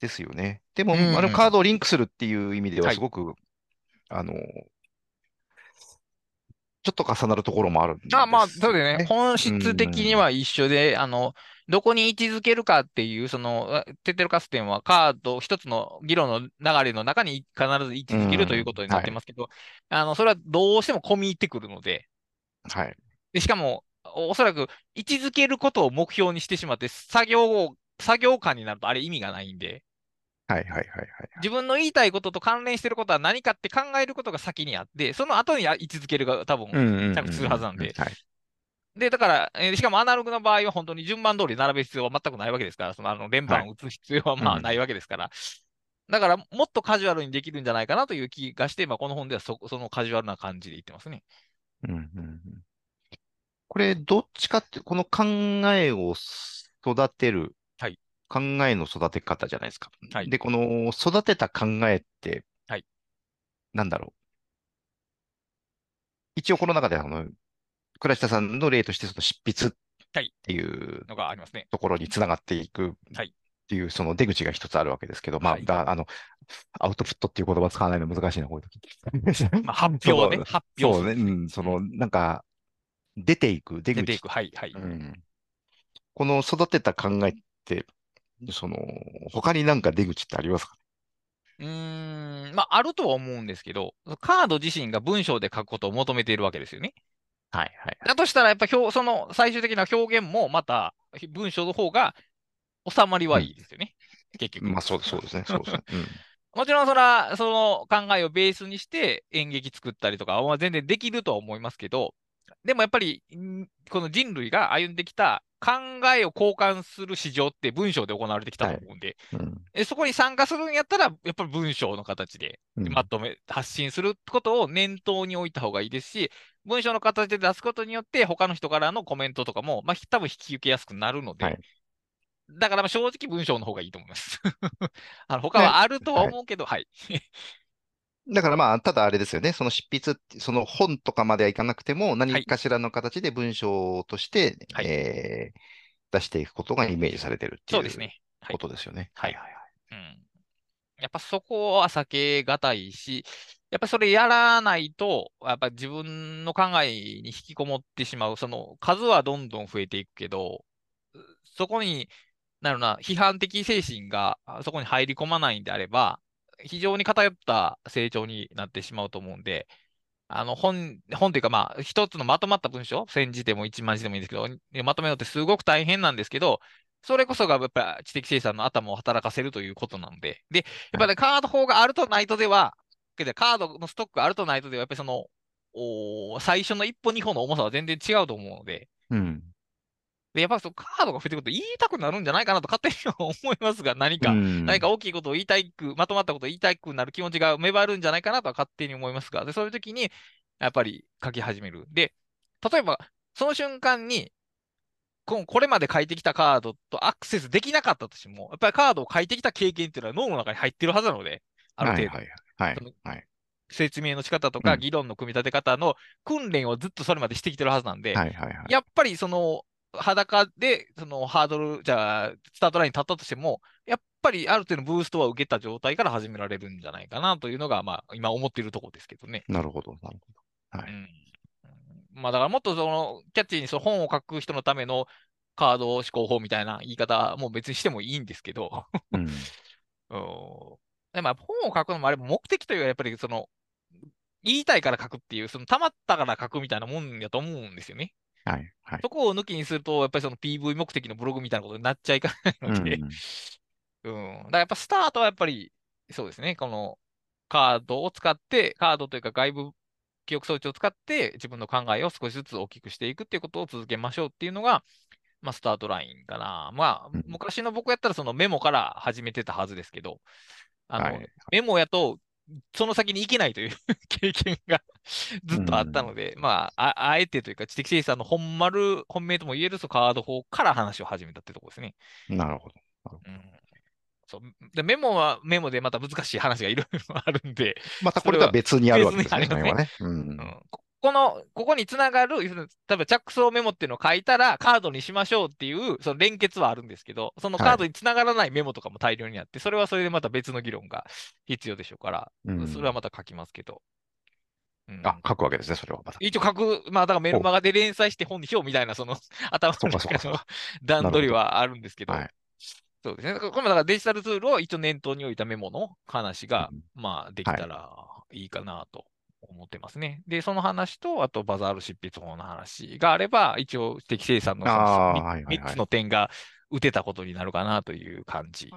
B: ですよね。でも、
A: うん
B: あのカードをリンクするっていう意味で
A: は
B: はいすごく、あの、ちょっと重なるところもあるんです
A: あ、まあ、そうですね。
B: ね
A: 本質的には一緒で、あの、どこに位置づけるかっていう、その、テテルカステンはカード、一つの議論の流れの中に必ず位置づけるということになってますけど、あの、それはどうしても込み入ってくるので、
B: はい。
A: で、しかも、おおそらく位置づけることを目標にしてしまって、作業を、作業感になるとあれ意味がないんで、
B: はいはいはいはい。
A: 自分の言いたいことと関連してることは何かって考えることが先にあって、その後にあ位置づけるが多分、
B: うんうんうん
A: 着地するはずなんで
B: はい。
A: で、だから、えーしかもアナログの場合は本当に順番通り並べる必要は全くないわけですから、そのあの連番を打つ必要はま
B: うん
A: あないわけですから、だからもっとカジュアルにできるんじゃないかなという気がして、まあ、この本ではそそのカジュアルな感じで言ってますね。
B: うんうんうんこれ、どっちかって、この考えを育てる、
A: はい
B: 考えの育て方じゃないですか。
A: はい。
B: で、この育てた考えって、
A: はい。
B: なんだろう。一応この中であの、倉下さんの例としてその執筆っ
A: はい。
B: ていう
A: のがありますね。
B: ところにつながっていく
A: はい
B: っていうその出口が一つあるわけですけど、まあ、
A: はい。
B: だあの、アウトプットっていう言葉を使わないの難しいな、こういう時。
A: まあ、発表ね、発表
B: そうね、うん、その、なんか、出ていく、出口。
A: 出ていく。はい、はい。
B: うん。この育てた考えって、その、他になんか出口ってありますか？
A: うーん、まあ、あるとは思うんですけど、カード自身が文章で書くことを求めているわけですよね。
B: はいはい。
A: だとしたら、やっぱ表、その最終的な表現もまた文章の方が収まりはいいですよね。結局。
B: まあそうそうですね、そうですね。うん
A: もちろんそれは、その考えをベースにして演劇作ったりとかは全然できるとは思いますけど、でもやっぱり、んこの人類が歩んできた考えを交換する市場って文章で行われてきたと思うんで、
B: うん。
A: えそこに参加するんやったら、やっぱり文章の形で
B: うん。
A: まとめ、発信することを念頭に置いた方がいいですし、文章の形で出すことによって、他の人からのコメントとかも、まあ、多分引き受けやすくなるので、
B: はい。
A: だからまあ正直文章の方がいいと思います。あの他はあるとは思うけど、はい。
B: だからまあ、ただあれですよね、その執筆その本とかまではいかなくても、
A: はい。
B: 何かしらの形で文章として、
A: はい。
B: えー出していくことがイメージされてるっていうことですよね。
A: はい。
B: はい。はい。
A: うん。やっぱそこは避けがたいし、やっぱそれやらないと、やっぱ自分の考えに引きこもってしまう、その数はどんどん増えていくけど、そこに、なるな、批判的精神があそこに入り込まないんであれば、非常に偏った成長になってしまうと思うんで、あの本、本というかまあ、一つのまとまった文章、1000字でも1万字でもいいんですけど、まとめるのってすごく大変なんですけど、それこそがやっぱ知的生産の頭を働かせるということなので、で、やっぱりカード法があるとないとでは、カードのストックがあるとないとでは、やっぱりその、お最初の一歩二歩の重さは全然違うと思うので、
B: うん。
A: で、やっぱりそのカードが増えてくると言いたくなるんじゃないかなと勝手には思いますが、何か、
B: うん
A: 何か大きいことを言いたく、まとまったことを言いたくなる気持ちが芽生えるんじゃないかなとは勝手に思いますが、で、そういう時に、やっぱり書き始める。で、例えば、その瞬間に、ここれまで書いてきたカードとアクセスできなかったとしても、やっぱりカードを書いてきた経験っていうのは脳の中に入ってるはずなので、ある程度。
B: はいはいはい。はい。
A: 説明の仕方とか
B: うん
A: 議論の組み立て方の訓練をずっとそれまでしてきてるはずなんで、
B: はいはいはい。
A: やっぱりその裸でそのハードル、じゃあ、スタートラインに立ったとしても、やっぱりある程度のブーストは受けた状態から始められるんじゃないかなというのが、まあ、今思っているところですけどね。
B: なるほど、なるほど。はい。
A: うん。まあ、だからもっとその、キャッチーにその本を書く人のためのカード思考法みたいな言い方も別にしてもいいんですけど、
B: うん。
A: うんでも本を書くのもあれば目的というのはやっぱりその、言いたいから書くっていう、その溜まったから書くみたいなもんやと思うんですよね。
B: はいはい。
A: そこを抜きにすると、やっぱりその PV 目的のブログみたいなことになっちゃいかないので、
B: うん
A: うん。だからやっぱスタートはやっぱり、そうですね、このカードを使って、カードというか外部記憶装置を使って自分の考えを少しずつ大きくしていくっていうことを続けましょうっていうのが、まあ、スタートラインかな。まあ
B: うん、
A: 昔の僕やったらそのメモから始めてたはずですけど、あの、
B: はい
A: メモやと、その先に行けないという 経験が ずっとあったので、まあ、あ、あえてというか、知的生産の本丸、本命とも言えるそのカード法から話を始めたってところですね。
B: なるほど。
A: うん。そう。でメモはメモでまた難しい話がいろいろあるんで、
B: またこれとは別にあるわけですね、
A: 別にありますね。
B: うん。
A: うん。ここの、ここにつながる、例えば着想メモっていうのを書いたらカードにしましょうっていう、その連結はあるんですけど、そのカードにつながらないメモとかも大量にあって、それはそれでまた別の議論が必要でしょうから、
B: うん。
A: それはまた書きますけど。うん。
B: あ、書くわけですね、それはまた。
A: 一応書く、まあだからメルマガで連載して本にしようみたいな、その 頭の中の段取りはあるんですけど、
B: はい。
A: そうですね。これもだからデジタルツールを一応念頭に置いたメモの話が、
B: うん。
A: まあできたらいいかなと思ってますね。で、その話と、あとバザール執筆法の話があれば、一応適正さんのその
B: あー
A: み
B: はいはいはい
A: 3つの点が打てたことになるかなという感じ。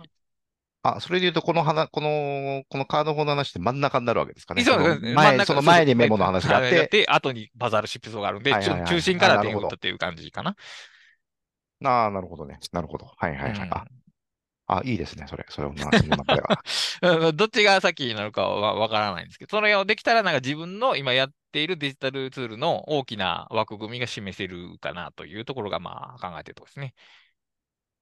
B: あ、それで言うと、この話、この、このカード法の話って真ん中になるわけですかね。
A: そう
B: そ
A: ですね
B: 前、
A: 中
B: その前にメモの話があっ
A: はい
B: て、
A: で、後にバザール執筆法があるんで、
B: はいはいはい
A: 中心から点を打ったっていう感じかな。
B: ああ、なるほどね。なるほど。はいはいはい。
A: うん
B: あ、あ、いいですね、それ。それを、その中では。
A: うんどっちが先になるかはわからないんですけど、それをできたらなんか自分の今やっているデジタルツールの大きな枠組みが示せるかなというところがまあ考えてるところですね。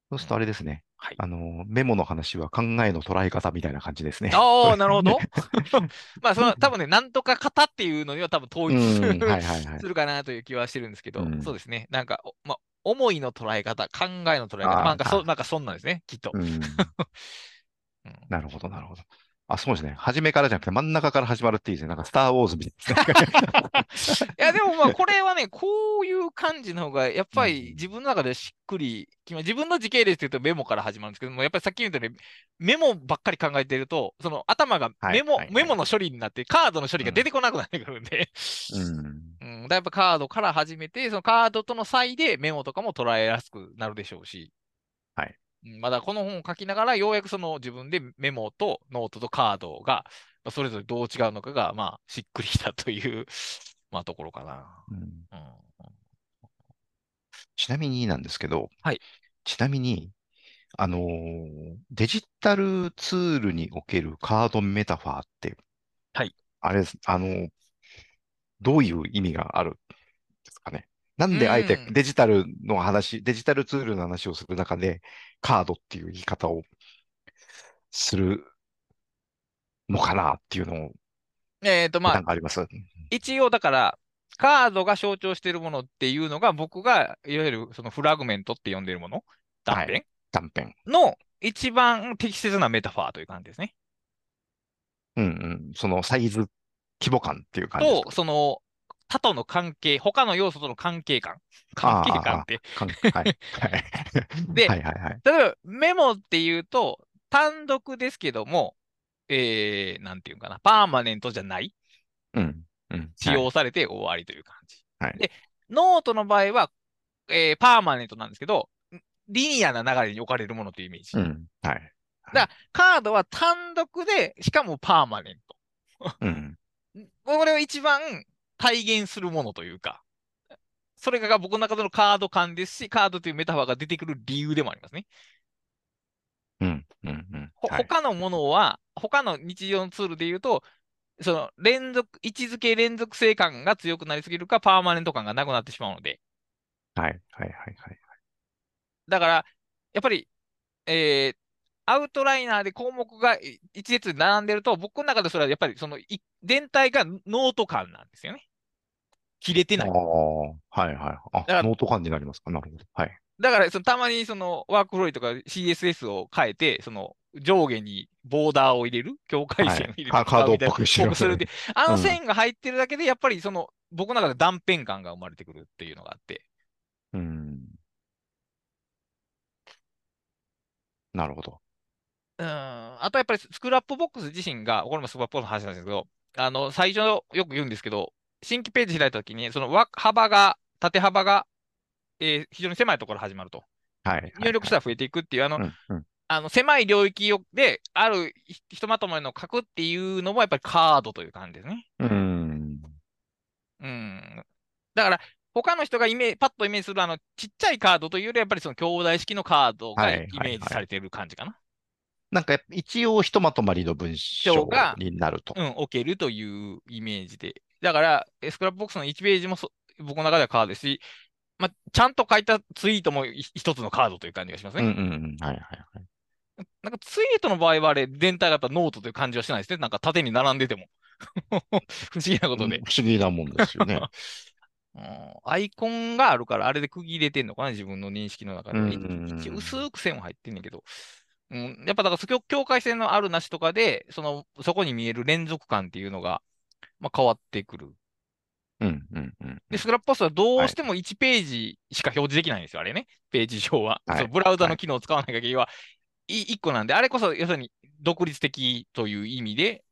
B: そうするとあれですね。
A: はい。
B: あの、メモの話は考えの捉え方みたいな感じですね。
A: ああ、なるほど。まあ、その、多分ね、なんとか型っていうのには多分統一す
B: うん、
A: るかなという気はしてるんですけど、
B: うん
A: そうですね。なんか、おまあ、思いの捉え方、考えの捉え方、なんかそ、
B: あ
A: なんかそんなんですね、きっと。
B: なるほど、なるほど。あ、そうですね。初めからじゃなくて真ん中から始まるっていいですね。なんかスター・ウォーズみたいですね。
A: いや、でもまあ、これはね、こういう感じの方が、やっぱ
B: うん
A: り自分の中でしっくりきま、自分の時系列っていうとメモから始まるんですけども、やっぱりさっき言ったように、メモばっかり考えてると、その頭が
B: はい
A: メモ、
B: はいはい
A: メモの処理になって、カードの処理が出てこなくなってくるんで、
B: うん。
A: うん、だやっぱカードから始めて、そのカードとの差異でメモとかも捉えやすくなるでしょうし。
B: はい。
A: うんまだこの本を書きながら、ようやくその自分でメモとノートとカードが、まあそれぞれどう違うのかが、まあ、しっくりきたという、まあ、ところかな。
B: うん
A: うん
B: ちなみになんですけど、
A: はい
B: ちなみに、あのーデジタルツールにおけるカードメタファーって、
A: はい。
B: あれです、あのーどういう意味がある？なんであえて
A: うん
B: デジタルの話、デジタルツールの話をする中で、カードっていう言い方をするのかなっていうのを、
A: えっと、まあ
B: なん、かあります
A: 一応だから、カードが象徴しているものっていうのが、僕がいわゆるそのフラグメントって呼んでいるもの、断片？
B: はい断片。
A: の一番適切なメタファーという感じですね。
B: うんうん。そのサイズ、規模感っていう感じ
A: と、その他との関係、他の要素との関係感。関係感って。
B: はい。はい。
A: で
B: はいはいはい。
A: 例えばメモっていうと、単独ですけども、えー、なんていうかな、パーマネントじゃない
B: うん。うん。
A: 使用されて終わりという感じ。
B: はい
A: で、ノートの場合は、えーパーマネントなんですけど、リニアな流れに置かれるものというイメージ。
B: はい。うん。はい。
A: だカードは単独で、しかもパーマネント。
B: うん。
A: これを一番体現するものというか、それが僕の中でのカード感ですし、カードというメタファーが出てくる理由でもありますね。
B: うん。うん。うん。
A: ほ
B: はい。
A: 他のものは、他の日常のツールで言うと、その連続、位置づけ連続性感が強くなりすぎるか、パーマネント感がなくなってしまうので、
B: はい。はい。はい。はい。
A: だから、やっぱり、えーアウトライナーで項目がい一列に並んでると、僕の中でそれはやっぱりそのい全体がノート感なんですよね。切れてない。
B: ああ、はいはい。あノート感になりますか？なるほど。はい。
A: だからそのたまにそのワークフローとか CSS を変えて、その上下にボーダーを入れる、境界
B: はい。
A: 線を入れる、
B: カカードっぽくして
A: る
B: うん。
A: の線が入ってるだけで、やっぱりその僕の中で断片感が生まれてくるっていうのがあって、
B: うん。なるほど。
A: うん、あとやっぱり Scrapbox 自身が、これも Scrapbox の話なんですけど、あの、最初よく言うんですけど、新規ページ開いたときに、その枠幅が、縦幅が、えー非常に狭いところ始まると。
B: はい。はい。
A: 入力したら増えていくっていう、あの、
B: うん。うん。
A: あの狭い領域をで、あるひひとまとめの書くっていうのもやっぱりカードという感じですね。
B: うん。
A: うん。だから、他の人がイメパッとイメージするあの、ちっちゃいカードというより、やっぱりその京大式のカードが
B: はい。
A: イ
B: はい。はい。
A: メージされている感じかな。
B: なんかやっぱ一応ひとまとまりの文章
A: 章が、
B: になると。
A: うん、置けるというイメージで。だから、 Scrapbox の1ページもそ僕の中ではカードですし、まあ、ちゃんと書いたツイートもい一つのカードという感じがしますね。
B: うんうんうん。はいはいはい。
A: なんかツイートの場合はあれ、全体がやっぱノートという感じはしないですね。なんか縦に並んでても。不思議なことで。
B: うん不思議なもんですよね。
A: うんアイコンがあるから、あれで区切れてんのかな、自分の認識の中
B: う
A: で。一応薄く線は入ってんねんけど、うん、やっぱだから境境界線のあるなしとかで、その、そこに見える連続感っていうのが、まあ、変わってくる。
B: うんうんうんう
A: で、
B: ん。
A: スクラップポストはど
B: はい。
A: うしても1ページしか表示できないんですよ、あれね。ページ上は。
B: はい。
A: そのブラウザ
B: はい。
A: の機能を使わない限りは、い1個なんで、あれこそ要するに独立的という意味で、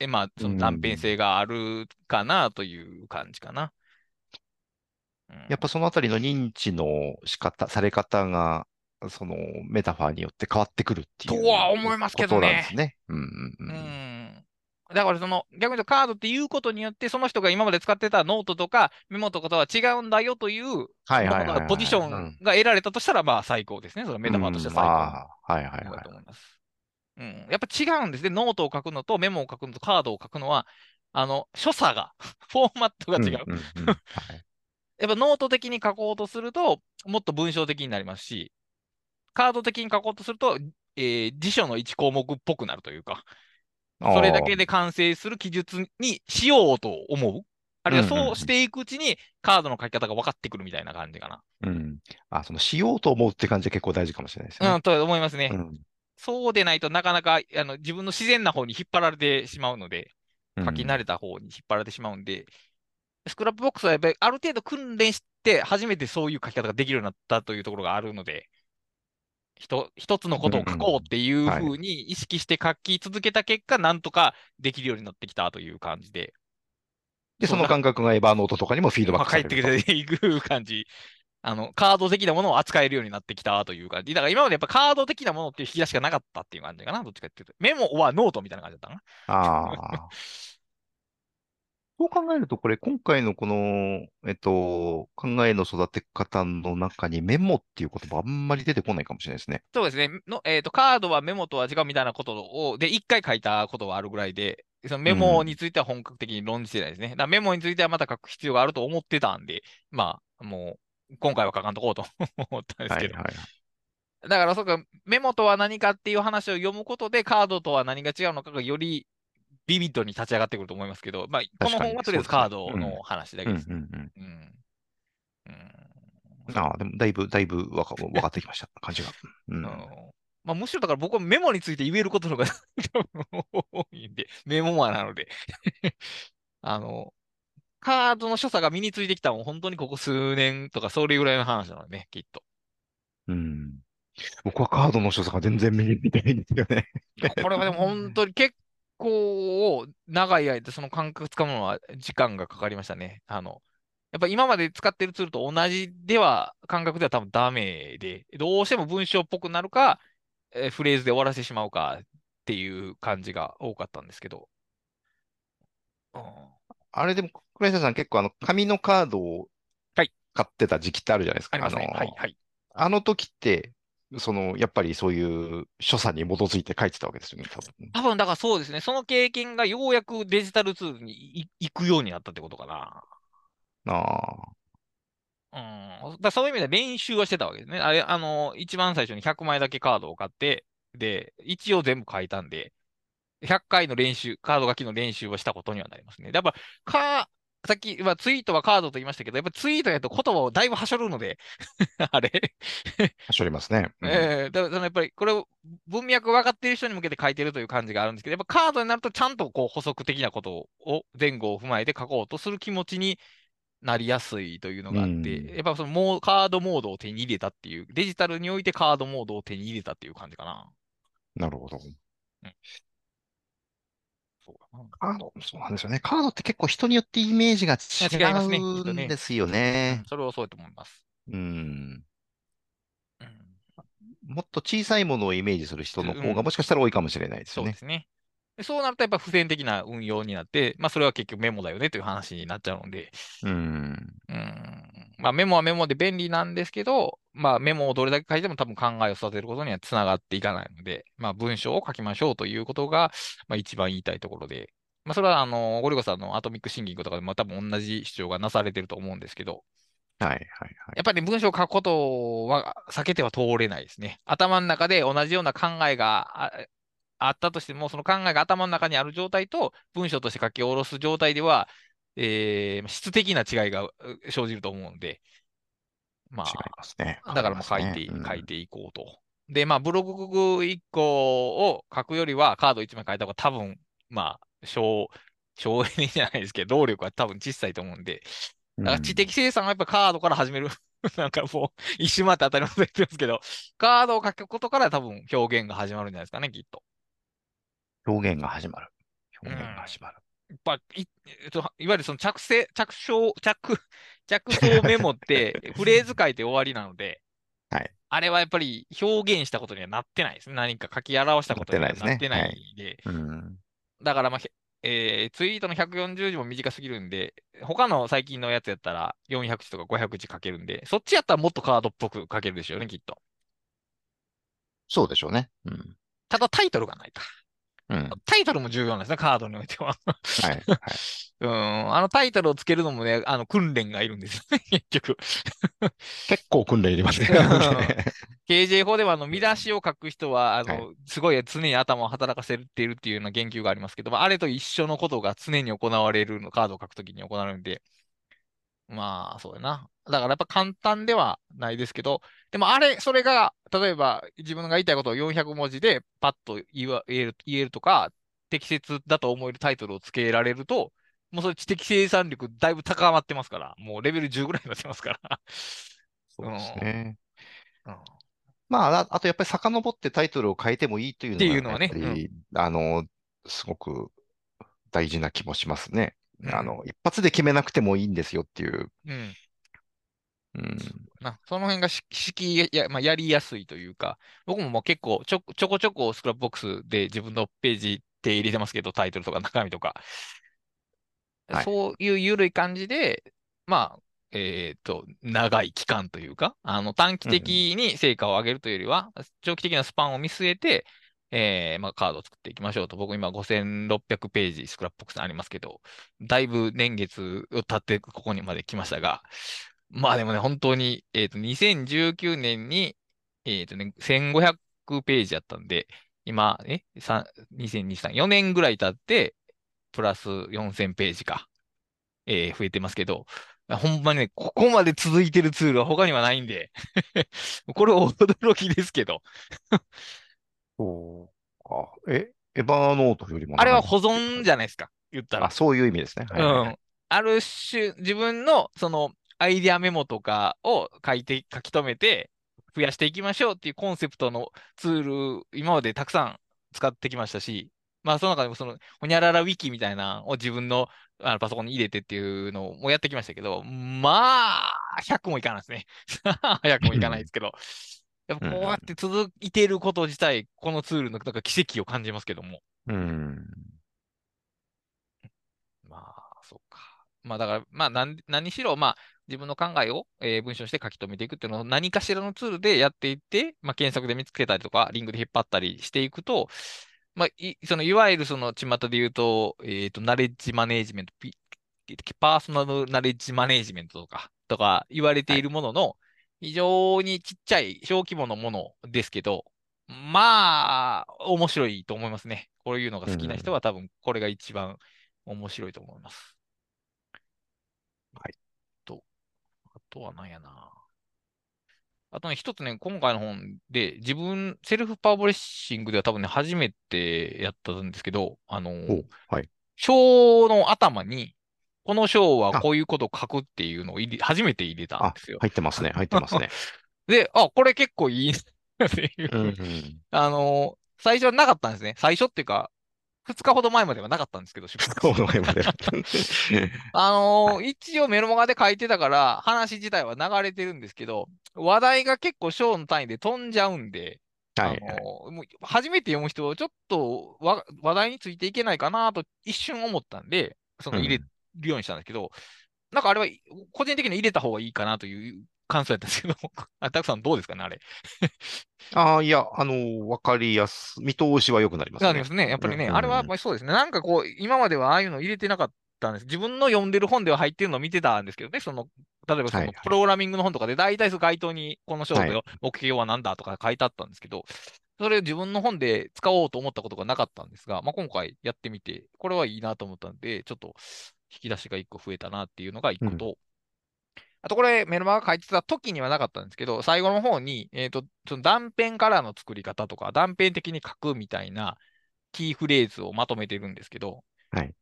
A: えまあ、
B: う
A: その断片
B: ん。
A: 性があるかなという感じかな。う
B: やっぱ
A: ん、
B: そのあたりの認知の仕方、され方が、そのメタファーによって変わってくるって
A: とは
B: いう
A: 思いますけど
B: ことなんです
A: ね。
B: ね。うんうんう
A: うん
B: うん。
A: ん。だからその逆に言うとカードっていうことによってその人が今まで使ってたノートとかメモとかとは違うんだよというも
B: はいはい
A: のが
B: はいはい。う
A: ポジション
B: ん。
A: が得られたとしたらまあ最高ですね。そのメ
B: う
A: タファーとして最高だ
B: はい。
A: と思います。うん。やっぱ違うんですね。ノートを書くのとメモを書くのとカードを書くのは、あの、所作が、フォーマットが
B: うん
A: 違う。
B: うんうん。はい。
A: やっぱノート的に書こうとすると、もっと文章的になりますし、カード的に書こうとすると、えー辞書の1項目っぽくなるというか、それだ。けで完成する記述にしようと思う？あるいは
B: うんうん
A: そうしていくうちにカードの書き方が分かってくるみたいな感じかな。
B: うん。うん。あ、そのしようと思うって感じは結構大事かもしれないですね。
A: うん、と思いますね。
B: うん。
A: そうでないとなかなかあの自分の自然な方に引っ張られてしまうので、
B: うん。
A: 書き慣れた方に引っ張られてしまうんで、スクラップボックスはやっぱりある程度訓練して初めてそういう書き方ができるようになったというところがあるので、一つのことを書こうっていう
B: はい
A: ふうに意識して書き続けた結果、なんとかできるようになってきたという感じで、
B: で、その感覚が Evernote とかにもフィードバッ
A: まあ、
B: クさ
A: 帰
B: れると。
A: ってきていく感じ。あの、カード的なものを扱えるようになってきたという感じ。だから今までやっぱカード的なものっていう引き出しがなかったっていう感じかな。どっちかっていうと。メモはノートみたいな感じだったかな。
B: ああ。そう考えると、これ、今回のこの、えっと、考えの育て方の中にメモっていう言葉あんまり出てこないかもしれないですね。
A: そうですね。のえっと、カードはメモとは違うみたいなことを、で、一回書いたことはあるぐらいで、そのメモについては本格的に論じてないですね。だからメモについてはまた書く必要があると思ってたんで、まあ、もう、今回は書かんとこうと 思ったんですけど。
B: はいはい。
A: だから、そうか、メモとは何かっていう話を読むことで、カードとは何が違うのかがよりビビッドに立ち上がってくると思いますけど、まあ、この本はとりあえずカードの話だけですね。
B: んうん。
A: うん。うん。
B: ああ、でもだいぶ、だいぶわかわかってきました、感じが。う
A: うん
B: ん。
A: まあ、むしろだから僕はメモについて言えることの方が 多いんで、メモマなので あの、カードの所作が身についてきたのは本当にここ数年とかそれぐらいの話なのでね、きっと。
B: うん。僕はカードの所作が全然見見てないんですよね。
A: これはでも本当に結構長い間その感覚つかむのは時間がかかりましたね。あの、やっぱ今まで使ってるツールと同じでは、感覚では多分ダメで、どうしても文章っぽくなるか、えーフレーズで終わらせてしまうかっていう感じが多かったんですけど、うん
B: あれでも、倉石さん結構あの、紙のカードを
A: はい
B: 買ってた時期ってあるじゃないですか。
A: ありますね。
B: の、
A: はい、はい。
B: あの時って、その、やっぱりそういう所作に基づいて書いてたわけですよね、多分。
A: 多分、だからそうですね。その経験がようやくデジタルツールにい行くようになったってことかな。
B: ああ、
A: うん。だそういう意味では練習はしてたわけですね。あれ、あの、一番最初に100枚だけカードを買って、で、一応全部書いたんで、100回の練習、カード書きの練習をしたことにはなりますね。やっぱ、か、さっき、まあ、ツイートはカードと言いましたけど、やっぱツイートやと言葉をだいぶはしょるので、あれ。
B: はしょりますね。うん
A: ええだからやっぱりこれを文脈分かっている人に向けて書いてるという感じがあるんですけど、やっぱカードになるとちゃんとこう補足的なことを前後を踏まえて書こうとする気持ちになりやすいというのがあって、
B: うん
A: やっぱそのモーカードモードを手に入れたっていう、デジタルにおいてカードモードを手に入れたっていう感じかな。
B: なるほど。
A: そうかな。
B: カード、そうなんですよね。カードって結構人によってイメージが
A: 違
B: うんですよ
A: う
B: ね
A: ん。それはそうだと思います。
B: うん。
A: うん
B: もっと小さいものをイメージする人の方
A: うん
B: がもしかしたら多いかもしれないですよね
A: そうで。すね。でそうなるとやっぱ付箋的な運用になって、まあそれは結局メモだよねという話になっちゃうので、
B: うん。
A: うんまあ、メモはメモで便利なんですけど、まあ、メモをどれだけ書いても多分考えを育てることにはつながっていかないので、まあ、文章を書きましょうということが、まあ、一番言いたいところで、まあ、それはあのゴリゴさんのアトミックシンキングとかでも多分同じ主張がなされてると思うんですけど、
B: はいはいはい。
A: やっぱり、ね、文章を書くことは避けては通れないですね。頭の中で同じような考えがああったとしても、その考えが頭の中にある状態と文章として書き下ろす状態では、えー質的な違いがう生じると思うんで、ま
B: 違い
A: あ、
B: ますね。
A: だからもう書いて、
B: ありますね
A: 書いていこうと。で、まあ、ブログ1個を書くよりは、カード1枚書いた方が多分、まあ、省、省エネじゃないですけど、労力は多分小さいと思うんで、
B: うん
A: だから知的生産はやっぱカードから始める。なんかもう、一周回って当たり前言ってますけど、カードを書くことから多分表現が始まるんじゃないですかね、きっと。
B: 表現が始まる。表現が始まる。
A: い、えっと、いわゆるその着せ、着想、着、着想メモって、フレーズ書いて終わりなので、
B: はい。
A: あれはやっぱり表現したことにはなってないですね。何か書き表したことにはな
B: なって
A: な
B: ないい
A: で、
B: うん。
A: だからまあ、へえーツイートの140字も短すぎるんで、他の最近のやつやったら400字とか500字書けるんで、そっちやったらもっとカードっぽく書けるでしょうね、きっと。
B: そうでしょうね。うん。
A: ただタイトルがないか。
B: うん。
A: タイトルも重要なんですね、カードにおいては。
B: はい。はい。
A: うん、あのタイトルをつけるのもね、あの訓練がいるんですよね、結局。
B: 結構訓練いりますね。
A: KJ 法ではあの見出しを書く人は、あの、
B: は
A: すごい常に頭を働かせているっていうような言及がありますけど、まあ、あれと一緒のことが常に行われるの、カードを書くときに行われるんで、まあ、そうだな。だからやっぱ簡単ではないですけど、でもあれ、それが、例えば自分が言いたいことを400文字でパッと言わ言える言えるとか、適切だと思えるタイトルをつけられると、もうそれ知的生産力だいぶ高まってますから、もうレベル10ぐらいになってますから。
B: そうですね。
A: うん
B: まあ、ああとやっぱり遡ってタイトルを変えてもいいというのが、
A: っていうのはね
B: やっぱりあの、すごく大事な気もしますね。
A: うん
B: あの、一発で決めなくてもいいんですよっていう。
A: うん。
B: うん。
A: な、その辺がし敷居や、まあ、やりやすいというか、僕ももう結構ちょ、ちょこちょこスクラップボックスで自分のページ手入れてますけど、タイトルとか中身とか。
B: はい
A: そういう緩い感じで、まあ、えっと、長い期間というか、あの、短期的に成果を上げるというよりは、長期的なスパンを見据えて、えーまあ、カードを作っていきましょうと。僕今5600ページ Scrapbox ありますけど、だいぶ年月を経ってここにまで来ましたが、まあでもね、本当に、えっと、2019年に、えっとね、1500ページやったんで、今、え、さ2023、4年ぐらい経って、プラス4000ページか、えー増えてますけど、ほんまにね、ここまで続いてるツールは他にはないんで、これ驚きですけど、
B: そうか。え、エヴァーノートよりも
A: あれは保存じゃないですか、言ったら
B: あ、。そういう意味ですね。はいはいはい
A: うん。ある種、自分のそのアイディアメモとかを書いて、書き留めて、増やしていきましょうっていうコンセプトのツール、今までたくさん使ってきましたし、まあ、その中でもその、ほにゃららウィキみたいなのを自分のあのパソコンに入れてっていうのもやってきましたけど、まあ、100もいかないですね。100もいかないですけど、やっぱこうやって続いていること自体、このツールのなんか奇跡を感じますけども。
B: うん。
A: まそうか。まあだから、まあ何何しろ、まあ自分の考えを、えー文章にして書き留めていくっていうのを何かしらのツールでやっていって、まあ検索で見つけたりとか、リンクで引っ張ったりしていくと、まあい、そのいわゆるその巷で言うと、えっと、ナレッジマネージメント、ピパーソナルナレッジマネージメントとか、とか言われているものの、非常にちっちゃい小規模のものですけど、まあ、面白いと思いますね。こういうのが好きな人は多分これが一番面白いと思います。
B: はい。
A: と、あとは何やな。あとね、一つね、今回の本で自分、セルフパブリッシングでは多分ね、初めてやったんですけど、あの
B: はい。
A: 章の頭に、この章はこういうことを書くっていうのを入れ初めて入れたん
B: あ
A: ですよ。
B: 入ってますね。入ってますね。
A: で、あ、これ結構いいなっていう
B: うんうん。
A: あの最初はなかったんですね。最初っていうか、2日ほど前まではなかったんですけど、出版
B: この辺まで。
A: あのー一応メルマガで書いてたから、話自体は流れてるんですけど、話題が結構章の単位で飛んじゃうんで、
B: はい。
A: あのーもう初めて読む人はちょっとわ話題についていけないかなと一瞬思ったんで、その入れ
B: うん
A: るようにしたんですけど、なんかあれは個人的には入れた方がいいかなという感想やったんですけど、あたくさんどうですかね、あれ。
B: ああ、いや、あの、わかりやす、見通しは良くなりますね。
A: なりますね。やっぱりね、
B: うん
A: あれはやっぱりそうですね。なんかこう、今まではああいうの入れてなかったんです。自分の読んでる本では入ってるのを見てたんですけどね、その、例えばそ
B: はいはい
A: のプログラミングの本とかで大体その該当にこの章
B: はい
A: の目標は何だとか書いてあったんですけど、それを自分の本で使おうと思ったことがなかったんですが、まあ、今回やってみて、これはいいなと思ったんで、ちょっと引き出しが1個増えたなっていうのが1個と、あとこれメルマガ書いてた時にはなかったんですけど、最後の方に、えっ、と、その断片からの作り方とか、断片的に書くみたいなキーフレーズをまとめてるんですけど、
B: はい。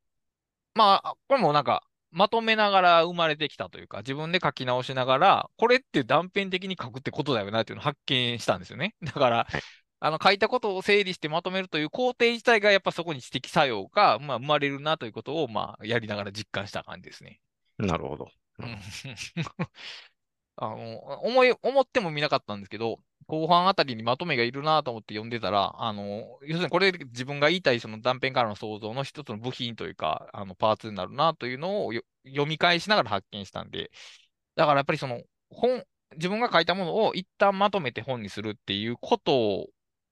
A: まあ、これもなんか、まとめながら生まれてきたというか、自分で書き直しながら、これって断片的に書くってことだよなっていうのを発見したんですよね。だから、
B: はい
A: あの書いたことを整理してまとめるという工程自体がやっぱそこに知的作用が、まあ、生まれるなということを、まあ、やりながら実感した感じですね。
B: なるほど。
A: うん あの、思い、思ってもみなかったんですけど、後半あたりにまとめがいるなと思って読んでたら、あの、要するにこれ自分が言いたいその断片からの想像の一つの部品というか、あの、パーツになるなというのをよ読み返しながら発見したんで、だからやっぱりその本、自分が書いたものを一旦まとめて本にするっていうこと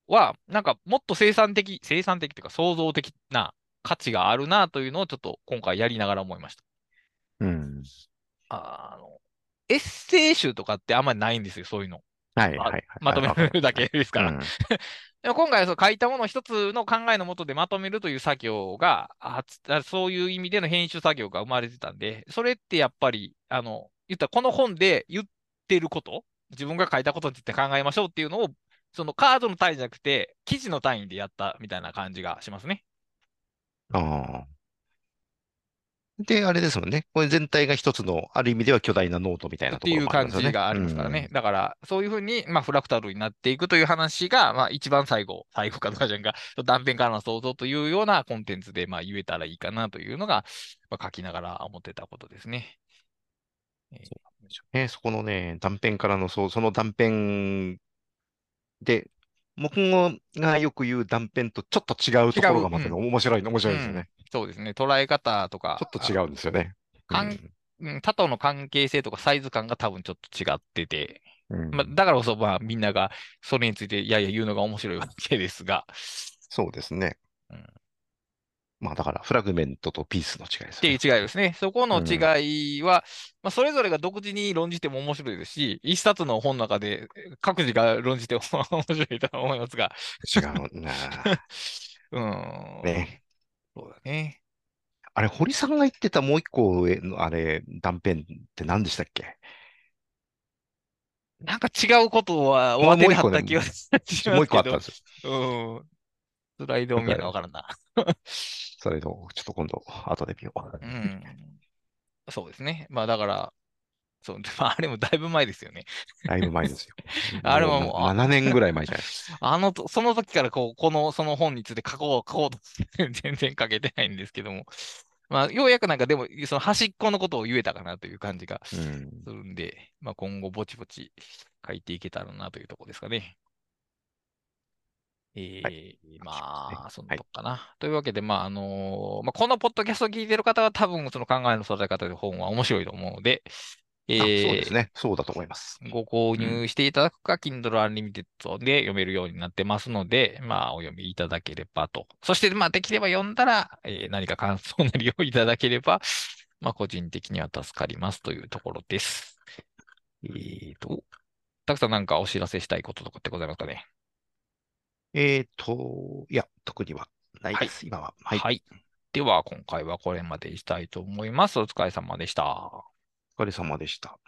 A: は、なんかもっと生産的、生産的というか創造的な価値があるなというのをちょっと今回やりながら思いました。
B: うん。
A: あの、エッセイ集とかってあんまりないんですよ、そういうの。
B: はい、
A: ま
B: はい、はい。
A: まとめるだけですから。
B: うん
A: でも今回はそう書いたものを一つの考えのもとでまとめるという作業が、あつあそういう意味での編集作業が生まれてたんで、それってやっぱり、あの、言ったらこの本で言ってること、自分が書いたことについて考えましょうっていうのを、そのカードの単位じゃなくて、記事の単位でやったみたいな感じがしますね。
B: ああ。で、あれですもんね。これ全体が一つの、ある意味では巨大なノートみたいなと
A: っていう
B: ころもあるん
A: 感
B: ですよね。
A: じがありますからね。だから、そういうふうに、まあ、フラクタルになっていくという話が、まあ、一番最後、最後かどうかじゃんか、断片からの想像というようなコンテンツで、まあ、言えたらいいかなというのが、まあ、書きながら思ってたことですね。えー
B: ね、そこのね、断片からの、そう、その断片で、僕がよく言う断片とちょっと違うところがまたね面白いの、面白いですよ
A: うん。
B: ね。
A: そうですね。捉え方とか、
B: ちょっと違うんですよね。
A: かんうん。他との関係性とかサイズ感が多分ちょっと違ってて、
B: うん。
A: まあ、だからこそ、まあ、みんながそれについて、いやいや言うのが面白いわけですが、
B: そうですね。
A: うん
B: まあだから、フラグメントとピースの違いです
A: っていう
B: ね。
A: 違いですね。そこの違いは、まあ、それぞれが独自に論じても面白いですし、一冊の本の中で各自が論じても面白いとは思いますが、
B: 違うな。
A: うん。
B: ね。
A: そうだね。
B: あれ、堀さんが言ってたもう一個上の、あれ、断片って何でしたっけ？
A: なんか違うことは
B: もう
A: お当てに
B: もう一個ね
A: 貼った気がしますけど。
B: もう一個あったんですよ。
A: うん。スライドを見なわからんな。
B: それと、ちょっと今度、後で見よう。
A: うん。そうですね。まあだから、そう、まああれもだいぶ前ですよね。
B: だいぶ前ですよ。
A: あれはもう
B: 7年ぐらい前じゃないですか。
A: あのと、その時からこう、この、その本について書こう、書こうと全然書けてないんですけども。まあ、ようやくなんかでも、その端っこのことを言えたかなという感じが
B: うん。
A: するんで、まあ今後ぼちぼち書いていけたらなというところですかね。ええーまあ、そんな
B: はい
A: とこかな。というわけで、まあ、あのーまあ、このポッドキャストを聞いてる方は多分、その考えの育て方で本は面白いと思うので、え
B: あそう
A: ー
B: ですね。そうだと思います。
A: ご購入していただくか、Kindle Unlimited で読めるようになってますので、まあ、お読みいただければと。そして、まあ、できれば読んだら、えー何か感想なりをいただければ、まあ、個人的には助かりますというところです。えーと、たくさんなんかお知らせしたいこととかってございますかね？
B: えっと、いや、特にはないです、今は。はい。
A: はい。では、今回はこれまでにしたいと思います。お疲れ様でした。
B: お疲れ様でした。